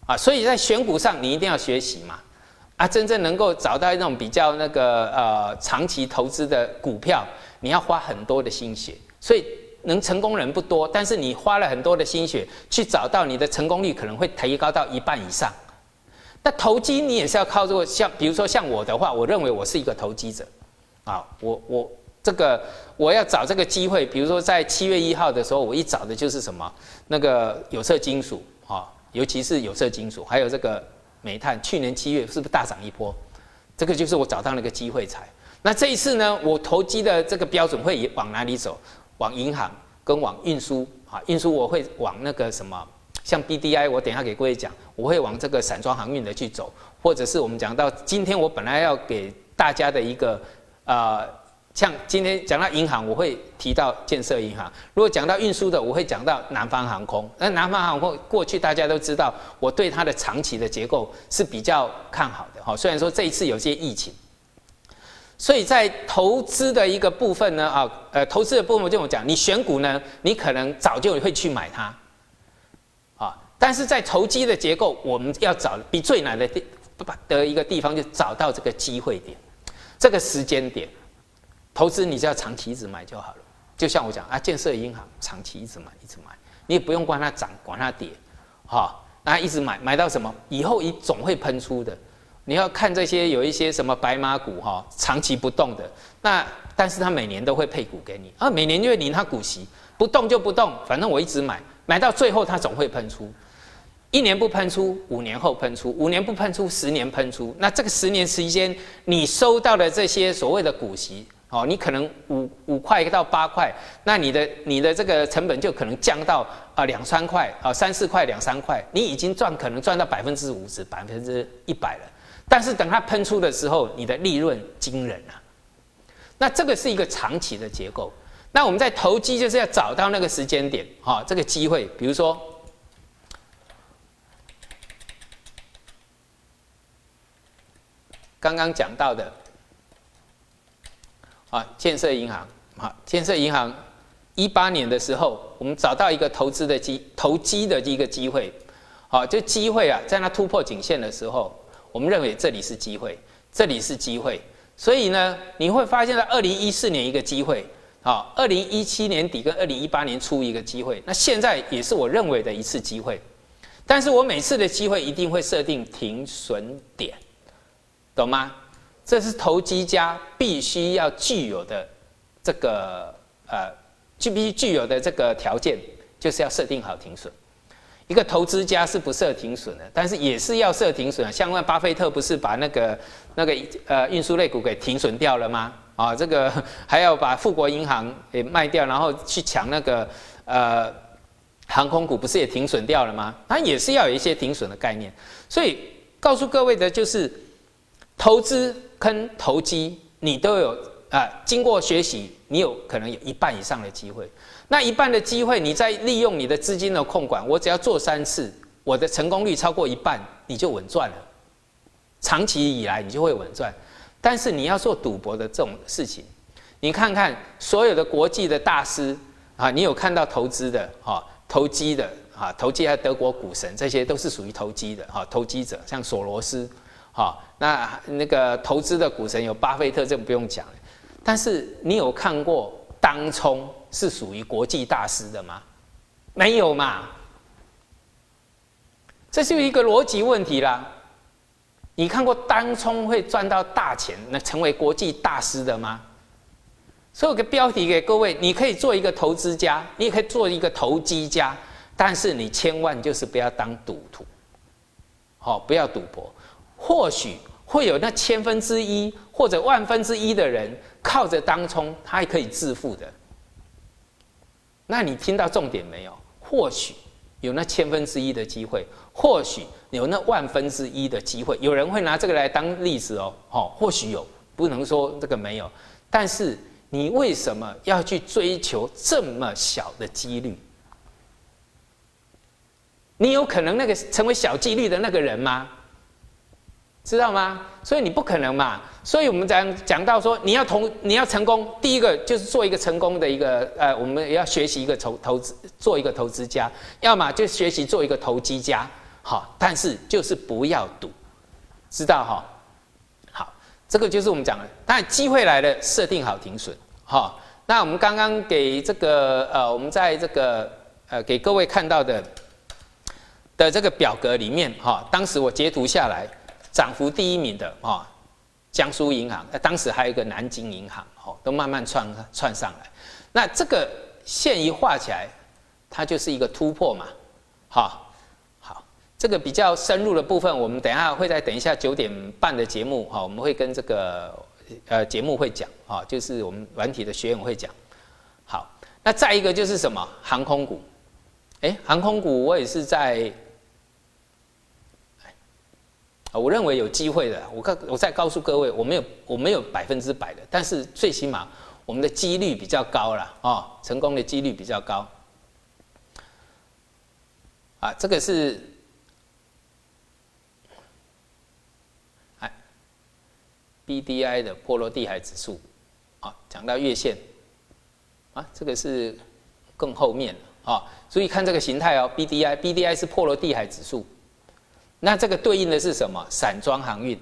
啊，所以在选股上，你一定要学习嘛。啊，真正能够找到那种比较那个呃长期投资的股票，你要花很多的心血。所以能成功人不多，但是你花了很多的心血去找到你的成功率可能会提高到一半以上。那投机你也是要靠这个，像比如说像我的话，我认为我是一个投机者，啊，我我这个我要找这个机会，比如说在七月一号的时候，我一找的就是什么那个有色金属啊，尤其是有色金属，还有这个煤炭，去年七月是不是大涨一波？这个就是我找到那个机会才。那这一次呢，我投机的这个标准会往哪里走？往银行跟往运输啊，运输我会往那个什么，像 BDI，我等下给各位讲，我会往这个散装航运的去走，或者是我们讲到今天我本来要给大家的一个呃，像今天讲到银行，我会提到建设银行；如果讲到运输的，我会讲到南方航空。那南方航空过去大家都知道，我对它的长期的结构是比较看好的哈，虽然说这一次有些疫情。所以在投资的一个部分呢，啊，呃，投资的部分就我讲，你选股呢，你可能早就会去买它，啊，但是在投机的结构，我们要找比最难的地的一个地方，就找到这个机会点，这个时间点，投资你只要长期一直买就好了。就像我讲啊，建设银行长期一直买一直买，你也不用管它涨管它跌，哈，那一直买买到什么，以后一总会喷出的。你要看这些有一些什么白马股哈，长期不动的，那但是它每年都会配股给你。啊，每年就会领它股息，不动就不动，反正我一直买，买到最后它总会喷出，一年不喷出，五年后喷出，五年不喷出，十年喷出，那这个十年时间你收到的这些所谓的股息哦，你可能五五块到八块，那你的你的这个成本就可能降到啊两三块啊三四块两三块，你已经赚可能赚到百分之五十百分之一百了。但是等它喷出的时候，你的利润惊人啊！那这个是一个长期的结构。那我们在投机就是要找到那个时间点，哈，这个机会，比如说刚刚讲到的啊，建设银行啊，建设银行一八年的时候，我们找到一个投资的机投机的一个机会，好，这机会啊，在它突破颈线的时候。我们认为这里是机会，这里是机会，所以呢，你会发现在二零一四年一个机会，好，二零一七年底跟二零一八年初一个机会，那现在也是我认为的一次机会，但是我每次的机会一定会设定停损点，懂吗？这是投机家必须要具有的这个呃，具必须具有的这个条件，就是要设定好停损。一个投资家是不设停损的，但是也是要设停损。像那巴菲特不是把那个那个呃运输类股给停损掉了吗？啊，这个 还要把富国银行给卖掉，然后去抢那个呃航空股，不是也停损掉了吗？它也是要有一些停损的概念。所以告诉各位的就是，投资坑投机你都有啊，经过学习，你有可能有一半以上的机会。那一半的机会，你再利用你的资金的控管，我只要做三次，我的成功率超过一半，你就稳赚了。长期以来，你就会稳赚。但是你要做赌博的这种事情，你看看所有的国际的大师啊，你有看到投资的啊，投机的啊，投机还德国股神，这些都是属于投机的啊，投机者像索罗斯，好，那那个投资的股神有巴菲特，这不用讲。但是你有看过当冲？是属于国际大师的吗？没有嘛，这是一个逻辑问题啦。你看过当冲会赚到大钱，那成为国际大师的吗？所以有个标题给各位：你可以做一个投资家，你也可以做一个投机家，但是你千万就是不要当赌徒，好，不要赌博。或许会有那千分之一或者万分之一的人靠着当冲，他还可以致富的。那你听到重点没有？或许有那千分之一的机会，或许有那万分之一的机会，有人会拿这个来当例子哦，好，或许有，不能说这个没有，但是你为什么要去追求这么小的几率？你有可能那个成为小几率的那个人吗？知道吗？所以你不可能嘛。所以我们讲讲到说，你要同你要成功，第一个就是做一个成功的一个呃，我们要学习一个投投资，做一个投资家，要么就学习做一个投机家。好，但是就是不要赌，知道哈？好，这个就是我们讲的。但机会来了，设定好停损。好，那我们刚刚给这个呃，我们在这个呃给各位看到的的这个表格里面哈，当时我截图下来。涨幅第一名的啊，江苏银行，当时还有一个南京银行，哦，都慢慢串串上来。那这个线一画起来，它就是一个突破嘛，好，好，这个比较深入的部分，我们等一下会在等一下九点半的节目，哈，我们会跟这个呃节目会讲，啊，就是我们软体的学员会讲。好，那再一个就是什么航空股，哎，航空股我也是在。啊，我认为有机会的。我告，我再告诉各位，我没有，我没有百分之百的，但是最起码我们的几率比较高了啊，成功的几率比较高。啊，这个是，哎，B D I 的波罗的海指数，啊，讲到月线，啊，这个是更后面啊，注意看这个形态哦，B D I，B D I 是波罗的海指数。那这个对应的是什么？散装航运，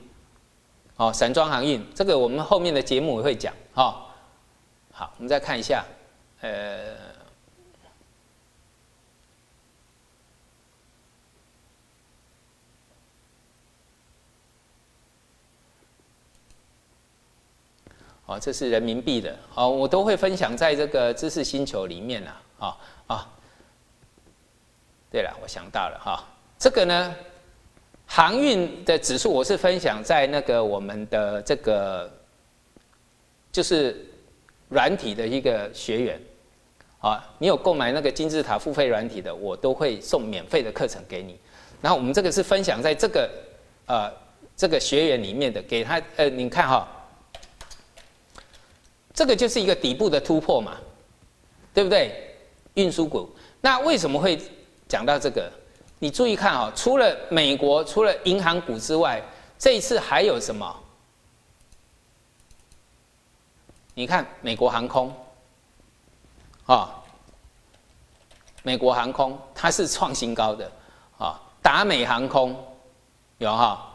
哦，散装航运，这个我们后面的节目会讲，哈。好，我们再看一下，呃，哦，这是人民币的，哦，我都会分享在这个知识星球里面啊，啊啊。对了，我想到了哈，这个呢。航运的指数，我是分享在那个我们的这个，就是软体的一个学员，啊，你有购买那个金字塔付费软体的，我都会送免费的课程给你。然后我们这个是分享在这个呃这个学员里面的，给他呃，你看哈，这个就是一个底部的突破嘛，对不对？运输股，那为什么会讲到这个？你注意看啊，除了美国，除了银行股之外，这一次还有什么？你看美国航空，啊，美国航空它是创新高的，啊，达美航空有哈，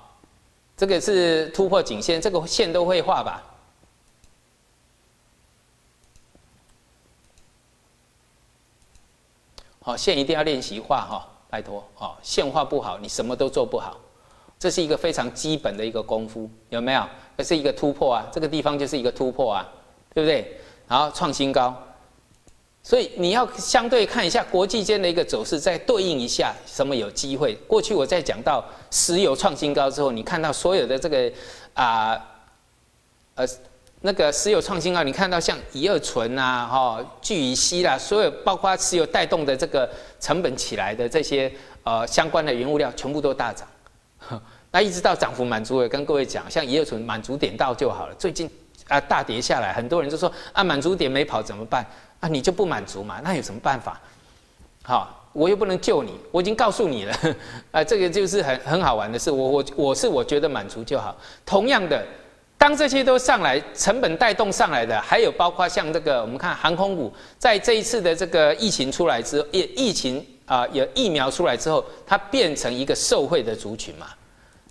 这个是突破颈线，这个线都会画吧？好，线一定要练习画哈。拜托哦，线画不好，你什么都做不好。这是一个非常基本的一个功夫，有没有？这是一个突破啊，这个地方就是一个突破啊，对不对？然后创新高，所以你要相对看一下国际间的一个走势，再对应一下什么有机会。过去我在讲到石油创新高之后，你看到所有的这个啊，呃。那个石油创新高，你看到像乙二醇啊、哈聚乙烯啦，所有包括石油带动的这个成本起来的这些呃相关的原物料，全部都大涨。那一直到涨幅满足，也跟各位讲，像乙二醇满足点到就好了。最近啊大跌下来，很多人就说啊满足点没跑怎么办？啊你就不满足嘛？那有什么办法？好，我又不能救你，我已经告诉你了。啊这个就是很很好玩的事，我我我是我觉得满足就好。同样的。当这些都上来，成本带动上来的，还有包括像这个，我们看航空股，在这一次的这个疫情出来之后，疫疫情啊，有疫苗出来之后，它变成一个受惠的族群嘛，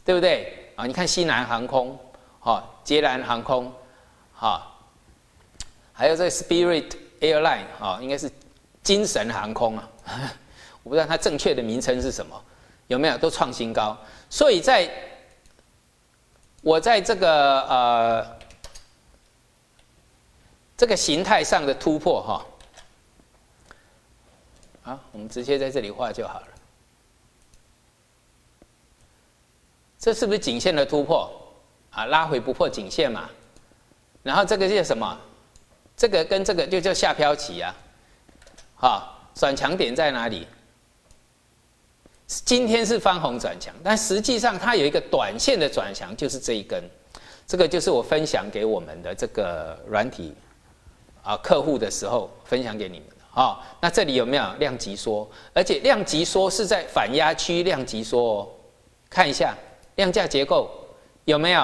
对不对？啊，你看西南航空，哈，捷兰航空，哈，还有这 Spirit Airline，哈，应该是精神航空啊，我不知道它正确的名称是什么，有没有都创新高？所以在我在这个呃这个形态上的突破哈，啊，我们直接在这里画就好了。这是不是颈线的突破？啊，拉回不破颈线嘛。然后这个叫什么？这个跟这个就叫下漂起啊。好，转强点在哪里？今天是翻红转强，但实际上它有一个短线的转强，就是这一根，这个就是我分享给我们的这个软体啊客户的时候分享给你们的啊。那这里有没有量级缩？而且量级缩是在反压区量级缩哦，看一下量价结构有没有，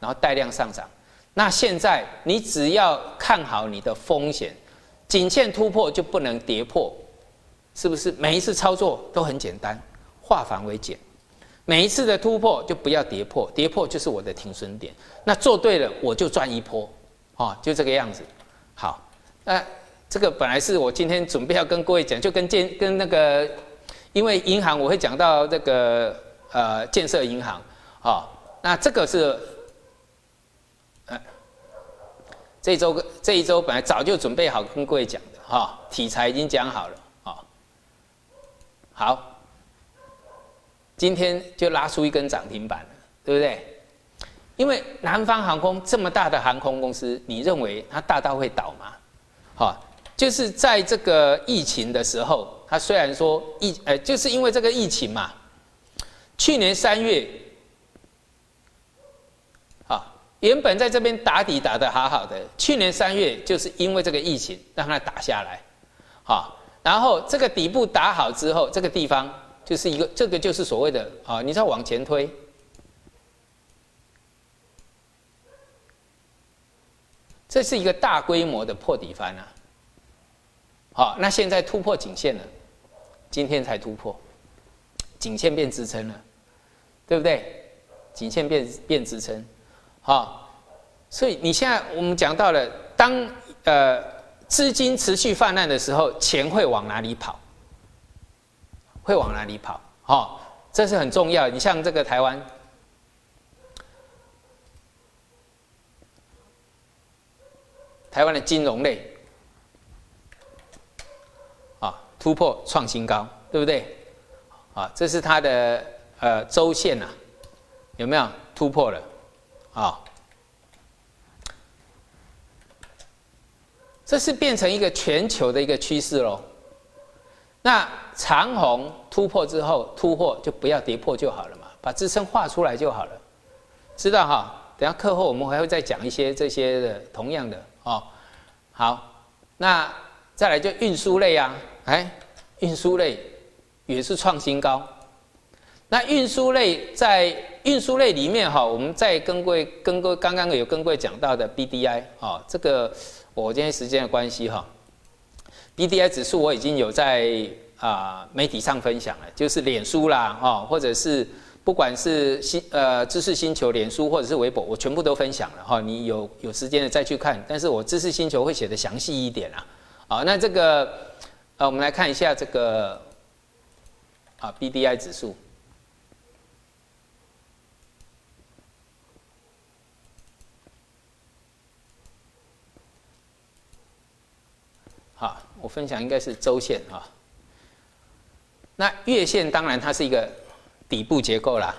然后带量上涨。那现在你只要看好你的风险，颈线突破就不能跌破，是不是？每一次操作都很简单。化繁为简，每一次的突破就不要跌破，跌破就是我的停损点。那做对了，我就赚一波，哦，就这个样子。好，那这个本来是我今天准备要跟各位讲，就跟建跟那个，因为银行我会讲到这个呃建设银行，哦，那这个是，呃，这一周这一周本来早就准备好跟各位讲的，哈，题材已经讲好了，哦，好。今天就拉出一根涨停板了，对不对？因为南方航空这么大的航空公司，你认为它大到会倒吗？好，就是在这个疫情的时候，它虽然说疫，呃，就是因为这个疫情嘛。去年三月，啊，原本在这边打底打得好好的，去年三月就是因为这个疫情让它打下来，好，然后这个底部打好之后，这个地方。就是一个，这个就是所谓的啊，你再往前推，这是一个大规模的破底翻啊。好，那现在突破颈线了，今天才突破，颈线变支撑了，对不对？颈线变变支撑，好，所以你现在我们讲到了，当呃资金持续泛滥的时候，钱会往哪里跑？会往哪里跑？哦，这是很重要。你像这个台湾，台湾的金融类，啊，突破创新高，对不对？啊，这是它的呃周线呐，有没有突破了？啊，这是变成一个全球的一个趋势喽。那长虹突破之后，突破就不要跌破就好了嘛，把支撑画出来就好了，知道哈？等下课后我们还会再讲一些这些的同样的哦。好，那再来就运输类啊，哎，运输类也是创新高。那运输类在运输类里面哈，我们在跟各位跟各位刚刚有跟各位讲到的 BDI 啊，这个我今天时间的关系哈。B D I 指数我已经有在啊媒体上分享了，就是脸书啦，哦，或者是不管是新呃知识星球、脸书或者是微博，我全部都分享了哈。你有有时间的再去看，但是我知识星球会写的详细一点啊。好，那这个呃，我们来看一下这个啊 B D I 指数。好。分享应该是周线啊，那月线当然它是一个底部结构啦。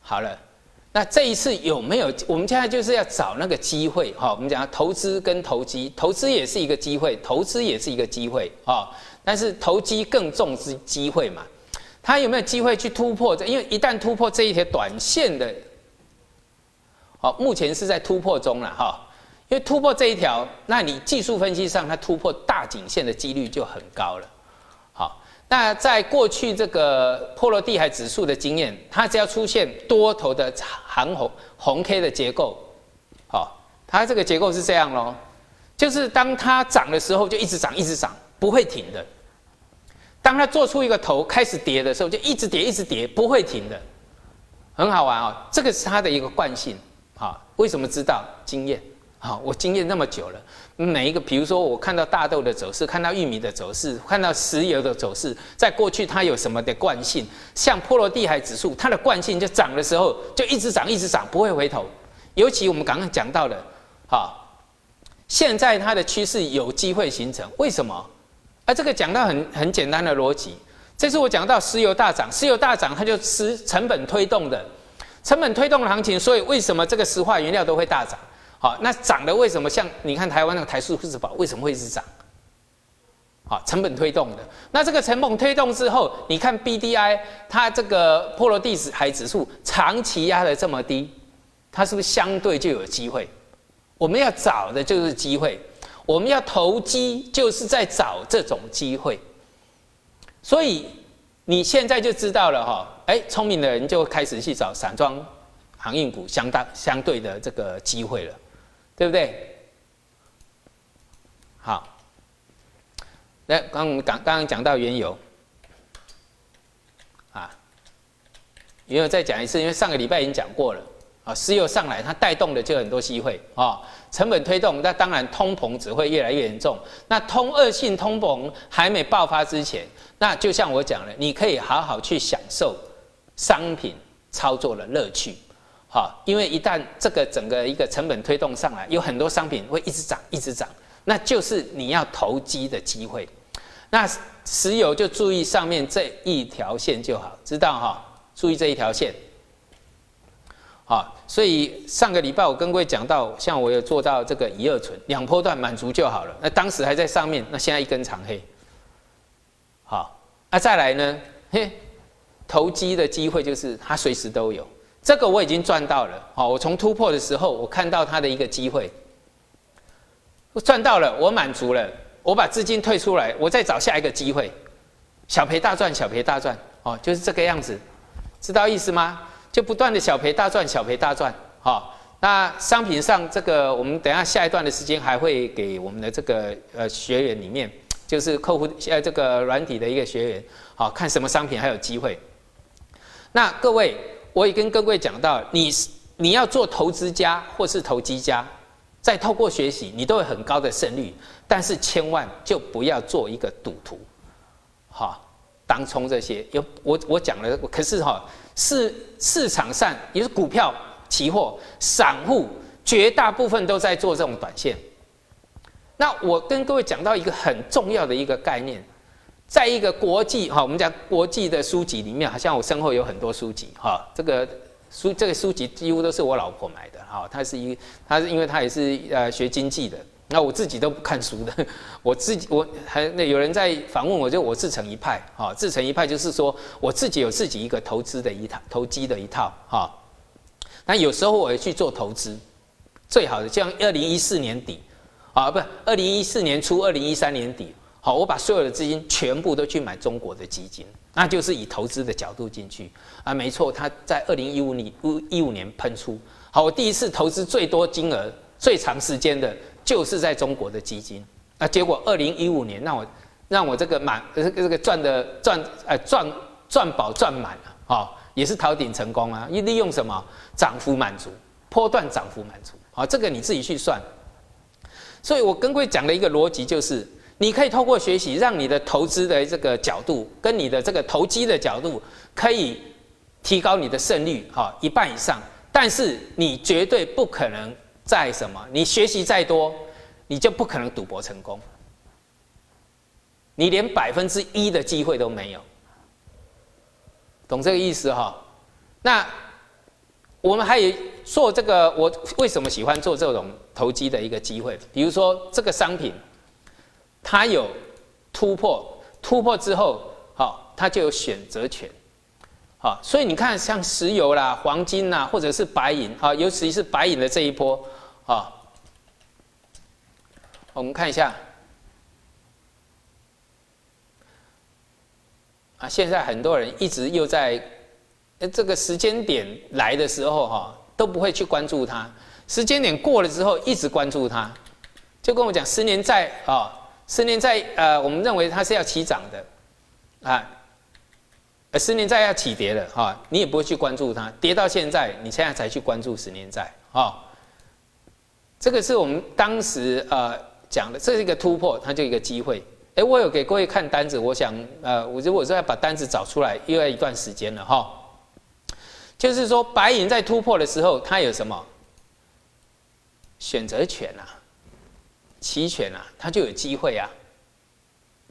好了，那这一次有没有？我们现在就是要找那个机会哈。我们讲投资跟投机，投资也是一个机会，投资也是一个机会啊。但是投机更重视机会嘛。它有没有机会去突破？因为一旦突破这一条短线的，好，目前是在突破中了哈。因为突破这一条，那你技术分析上它突破大颈线的几率就很高了。好，那在过去这个波罗地海指数的经验，它只要出现多头的长红红 K 的结构，好，它这个结构是这样咯，就是当它涨的时候就一直涨一直涨，不会停的；当它做出一个头开始跌的时候，就一直跌一直跌，不会停的。很好玩哦，这个是它的一个惯性。好，为什么知道？经验。好，我经验那么久了，每一个，比如说我看到大豆的走势，看到玉米的走势，看到石油的走势，在过去它有什么的惯性？像波罗的海指数，它的惯性就涨的时候就一直涨，一直涨，不会回头。尤其我们刚刚讲到的，好，现在它的趋势有机会形成，为什么？啊，这个讲到很很简单的逻辑，这是我讲到石油大涨，石油大涨，它就吃成本推动的，成本推动的行情，所以为什么这个石化原料都会大涨？好，那涨的为什么像你看台湾那个台塑富士宝为什么会一直涨？好，成本推动的。那这个成本推动之后，你看 B D I 它这个波罗的海指数长期压的这么低，它是不是相对就有机会？我们要找的就是机会，我们要投机就是在找这种机会。所以你现在就知道了哈，哎，聪明的人就开始去找散装航运股相当相对的这个机会了，对不对？好。那刚刚刚刚讲到原油，啊，原油再讲一次，因为上个礼拜已经讲过了啊，石油上来它带动的就很多机会啊，成本推动，那当然通膨只会越来越严重。那通恶性通膨还没爆发之前，那就像我讲的，你可以好好去享受商品操作的乐趣，好，因为一旦这个整个一个成本推动上来，有很多商品会一直涨，一直涨，那就是你要投机的机会。那石油就注意上面这一条线就好，知道哈？注意这一条线。好，所以上个礼拜我跟各位讲到，像我有做到这个一二存两波段满足就好了。那当时还在上面，那现在一根长黑。好，那再来呢？嘿，投机的机会就是它随时都有，这个我已经赚到了。好，我从突破的时候，我看到它的一个机会，我赚到了，我满足了。我把资金退出来，我再找下一个机会，小赔大赚，小赔大赚，哦，就是这个样子，知道意思吗？就不断的小赔大赚，小赔大赚，好，那商品上这个，我们等下下一段的时间还会给我们的这个呃学员里面，就是客户呃这个软体的一个学员，好看什么商品还有机会。那各位，我也跟各位讲到，你你要做投资家或是投机家。再透过学习，你都有很高的胜率，但是千万就不要做一个赌徒，哈，当冲这些有我我讲了，可是哈市市场上也是股票、期货、散户绝大部分都在做这种短线。那我跟各位讲到一个很重要的一个概念，在一个国际哈，我们讲国际的书籍里面，好像我身后有很多书籍哈，这个。书这个书籍几乎都是我老婆买的，哈，她是一，她是因为她也是呃学经济的，那我自己都不看书的，我自己我还那有人在访问我，就我自成一派，哈，自成一派就是说我自己有自己一个投资的一套投机的一套，哈，那有时候我也去做投资，最好的像二零一四年底，啊，不二零一四年初，二零一三年底。好，我把所有的资金全部都去买中国的基金，那就是以投资的角度进去啊，没错，它在二零一五年一五年喷出。好，我第一次投资最多金额、最长时间的，就是在中国的基金。那结果二零一五年让我让我这个满这个这个赚的赚呃赚赚饱赚满了啊，也是逃顶成功啊，利利用什么涨幅满足，波段涨幅满足。好，这个你自己去算。所以我跟各位讲的一个逻辑就是。你可以透过学习，让你的投资的这个角度跟你的这个投机的角度，可以提高你的胜率，哈，一半以上。但是你绝对不可能在什么？你学习再多，你就不可能赌博成功。你连百分之一的机会都没有，懂这个意思哈？那我们还有做这个，我为什么喜欢做这种投机的一个机会？比如说这个商品。它有突破，突破之后，好，它就有选择权，好，所以你看，像石油啦、黄金啦，或者是白银，啊，尤其是白银的这一波，啊，我们看一下，啊，现在很多人一直又在，这个时间点来的时候，哈，都不会去关注它，时间点过了之后，一直关注它，就跟我讲，十年债啊。十年债，呃，我们认为它是要起涨的，啊，十年债要起跌了，哈，你也不会去关注它，跌到现在，你现在才去关注十年债，啊，这个是我们当时呃讲的，这是一个突破，它就一个机会。哎，我有给各位看单子，我想，呃，我如果说要把单子找出来，又要一段时间了，哈，就是说白银在突破的时候，它有什么选择权啊？期权啊，它就有机会啊，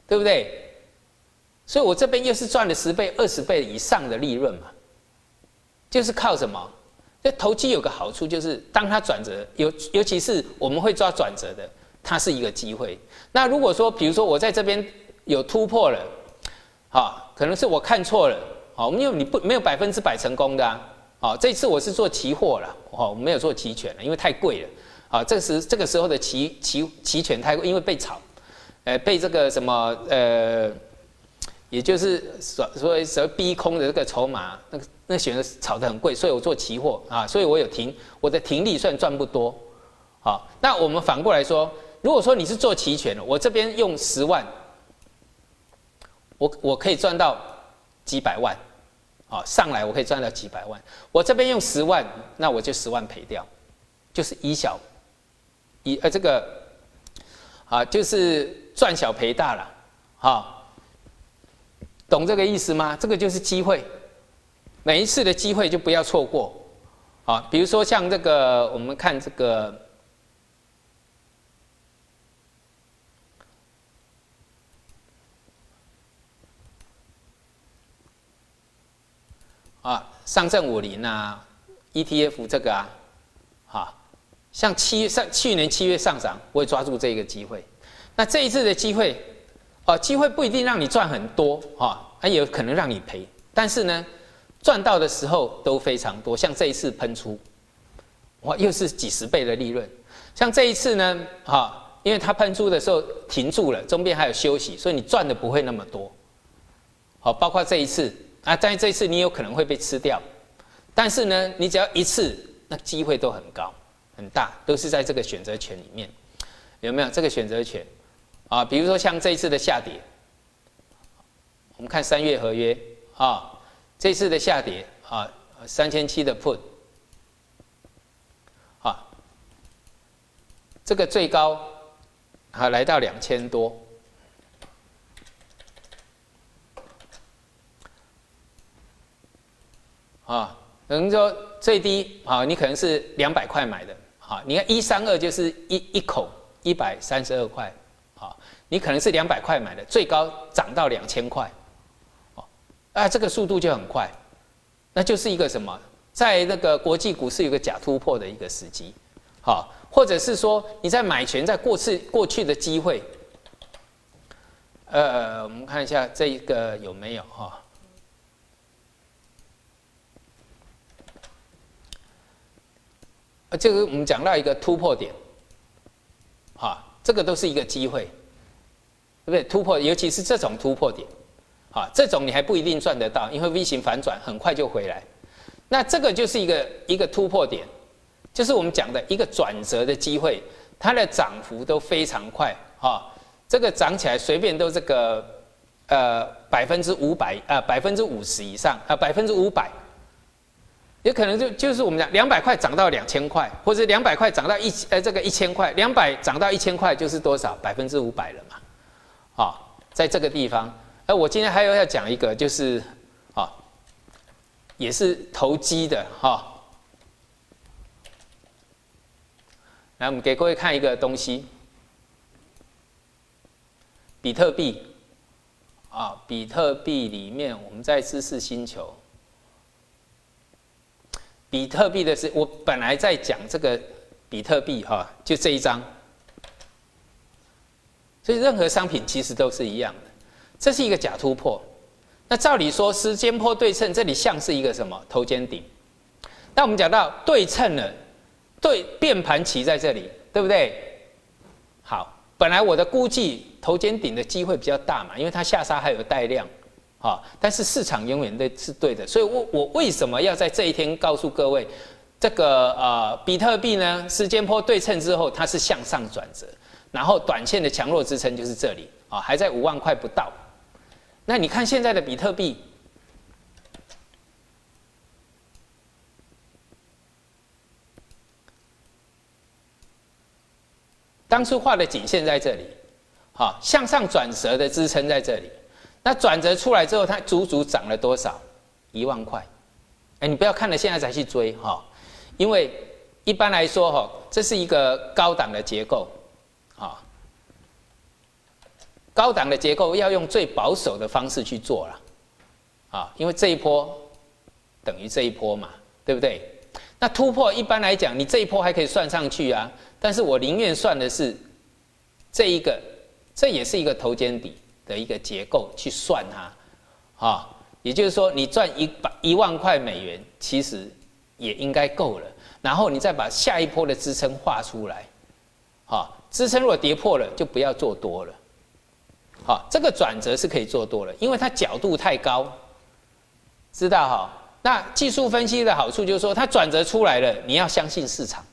对不对？所以我这边又是赚了十倍、二十倍以上的利润嘛，就是靠什么？这投机有个好处，就是当它转折，尤尤其是我们会抓转折的，它是一个机会。那如果说，比如说我在这边有突破了，好，可能是我看错了，好，因为你不没有百分之百成功的啊，好，这次我是做期货了，哦，没有做期权了，因为太贵了，啊，这时这个时候的期期期权太贵，因为被炒，呃，被这个什么呃，也就是所所谓所谓逼空的这个筹码，那个那选择炒得很贵，所以我做期货啊，所以我有停，我的停利算赚不多，好，那我们反过来说。如果说你是做期权的，我这边用十万，我我可以赚到几百万，啊，上来我可以赚到几百万。我这边用十万，那我就十万赔掉，就是以小，以呃这个，啊，就是赚小赔大了，啊，懂这个意思吗？这个就是机会，每一次的机会就不要错过，啊，比如说像这个，我们看这个。啊，上证五零啊，ETF 这个啊，像七月上去年七月上涨，我也抓住这个机会。那这一次的机会，哦，机会不一定让你赚很多，哈，它有可能让你赔。但是呢，赚到的时候都非常多。像这一次喷出，哇，又是几十倍的利润。像这一次呢，哈，因为它喷出的时候停住了，中间还有休息，所以你赚的不会那么多。好，包括这一次。啊，在这一次你有可能会被吃掉，但是呢，你只要一次，那机会都很高很大，都是在这个选择权里面，有没有？这个选择权？啊，比如说像这一次的下跌，我们看三月合约。啊，这次的下跌啊，三千七的 put，啊，这个最高啊来到两千多。啊，等于说最低啊，你可能是两百块买的，好，你看一三二就是一一口一百三十二块，好，你可能是两百块买的，最高涨到两千块，哦，啊，这个速度就很快，那就是一个什么，在那个国际股市有个假突破的一个时机，好，或者是说你在买权在过次过去的机会，呃，我们看一下这一个有没有哈。啊，这个我们讲到一个突破点，哈，这个都是一个机会，对不对？突破，尤其是这种突破点，啊，这种你还不一定赚得到，因为 V 型反转很快就回来。那这个就是一个一个突破点，就是我们讲的一个转折的机会，它的涨幅都非常快，哈，这个涨起来随便都这个呃百分之五百啊，百分之五十以上啊，百分之五百。也可能就就是我们讲两百块涨到两千块，或者两百块涨到一呃这个一千块，两百涨到一千块就是多少百分之五百了嘛？好，在这个地方，哎，我今天还有要讲一个，就是啊，也是投机的哈。来，我们给各位看一个东西，比特币啊，比特币里面我们在知识星球。比特币的是，我本来在讲这个比特币哈，就这一张。所以任何商品其实都是一样的，这是一个假突破。那照理说时间坡对称，这里像是一个什么头肩顶？那我们讲到对称了，对变盘期在这里，对不对？好，本来我的估计头肩顶的机会比较大嘛，因为它下杀还有带量。啊，但是市场永远都是对的，所以我我为什么要在这一天告诉各位，这个呃比特币呢？时间波对称之后，它是向上转折，然后短线的强弱支撑就是这里啊，还在五万块不到。那你看现在的比特币，当初画的颈线在这里，好，向上转折的支撑在这里。那转折出来之后，它足足涨了多少？一万块。哎，你不要看了现在才去追哈，因为一般来说哈，这是一个高档的结构，啊，高档的结构要用最保守的方式去做了，啊，因为这一波等于这一波嘛，对不对？那突破一般来讲，你这一波还可以算上去啊，但是我宁愿算的是这一个，这也是一个头肩底。的一个结构去算它，啊，也就是说你赚一百一万块美元，其实也应该够了。然后你再把下一波的支撑画出来，好，支撑如果跌破了，就不要做多了。好，这个转折是可以做多了，因为它角度太高，知道哈？那技术分析的好处就是说，它转折出来了，你要相信市场。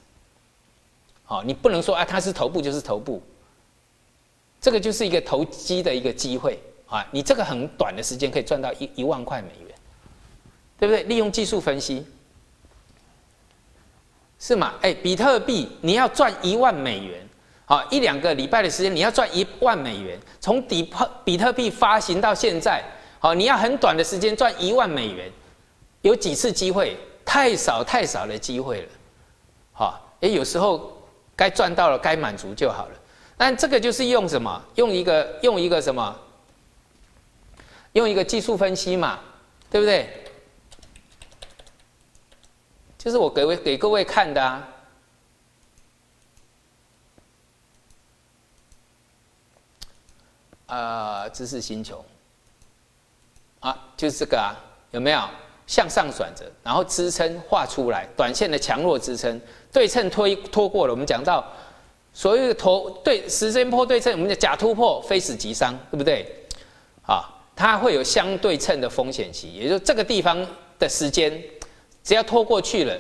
好，你不能说啊，它是头部就是头部，这个就是一个投机的一个机会啊！你这个很短的时间可以赚到一一万块美元，对不对？利用技术分析，是吗？哎，比特币你要赚一万美元。好，一两个礼拜的时间，你要赚一万美元，从底特比特币发行到现在，好，你要很短的时间赚一万美元，有几次机会？太少太少的机会了，好，也有时候该赚到了，该满足就好了。但这个就是用什么？用一个用一个什么？用一个技术分析嘛，对不对？就是我给位给各位看的啊。呃，知识星球啊，就是这个啊，有没有向上转折，然后支撑画出来，短线的强弱支撑，对称推拖过了。我们讲到所谓头对时间坡对称，我们的假突破非死即伤，对不对？啊，它会有相对称的风险期，也就是这个地方的时间，只要拖过去了，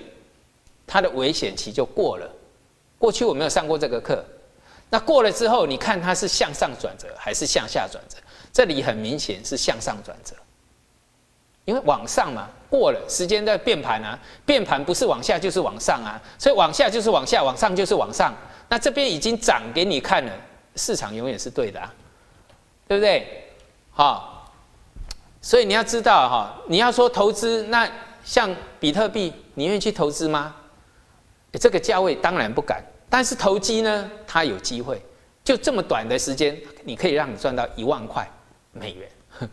它的危险期就过了。过去我没有上过这个课。那过了之后，你看它是向上转折还是向下转折？这里很明显是向上转折，因为往上嘛，过了时间在变盘啊，变盘不是往下就是往上啊，所以往下就是往下，往上就是往上。那这边已经涨给你看了，市场永远是对的，啊，对不对？好，所以你要知道哈，你要说投资，那像比特币，你愿意去投资吗？这个价位当然不敢。但是投机呢，它有机会，就这么短的时间，你可以让你赚到一万块美元，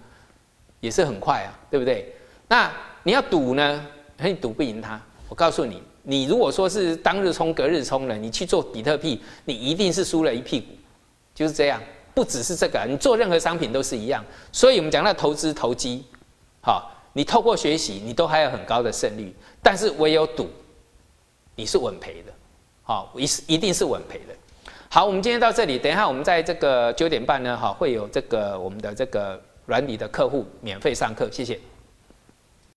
也是很快啊，对不对？那你要赌呢，你赌不赢它。我告诉你，你如果说是当日冲、隔日冲了，你去做比特币，你一定是输了一屁股，就是这样。不只是这个，你做任何商品都是一样。所以我们讲到投资投机，好，你透过学习，你都还有很高的胜率，但是唯有赌，你是稳赔的。好，一一定是稳赔的。好，我们今天到这里，等一下我们在这个九点半呢，哈，会有这个我们的这个软底的客户免费上课，谢谢。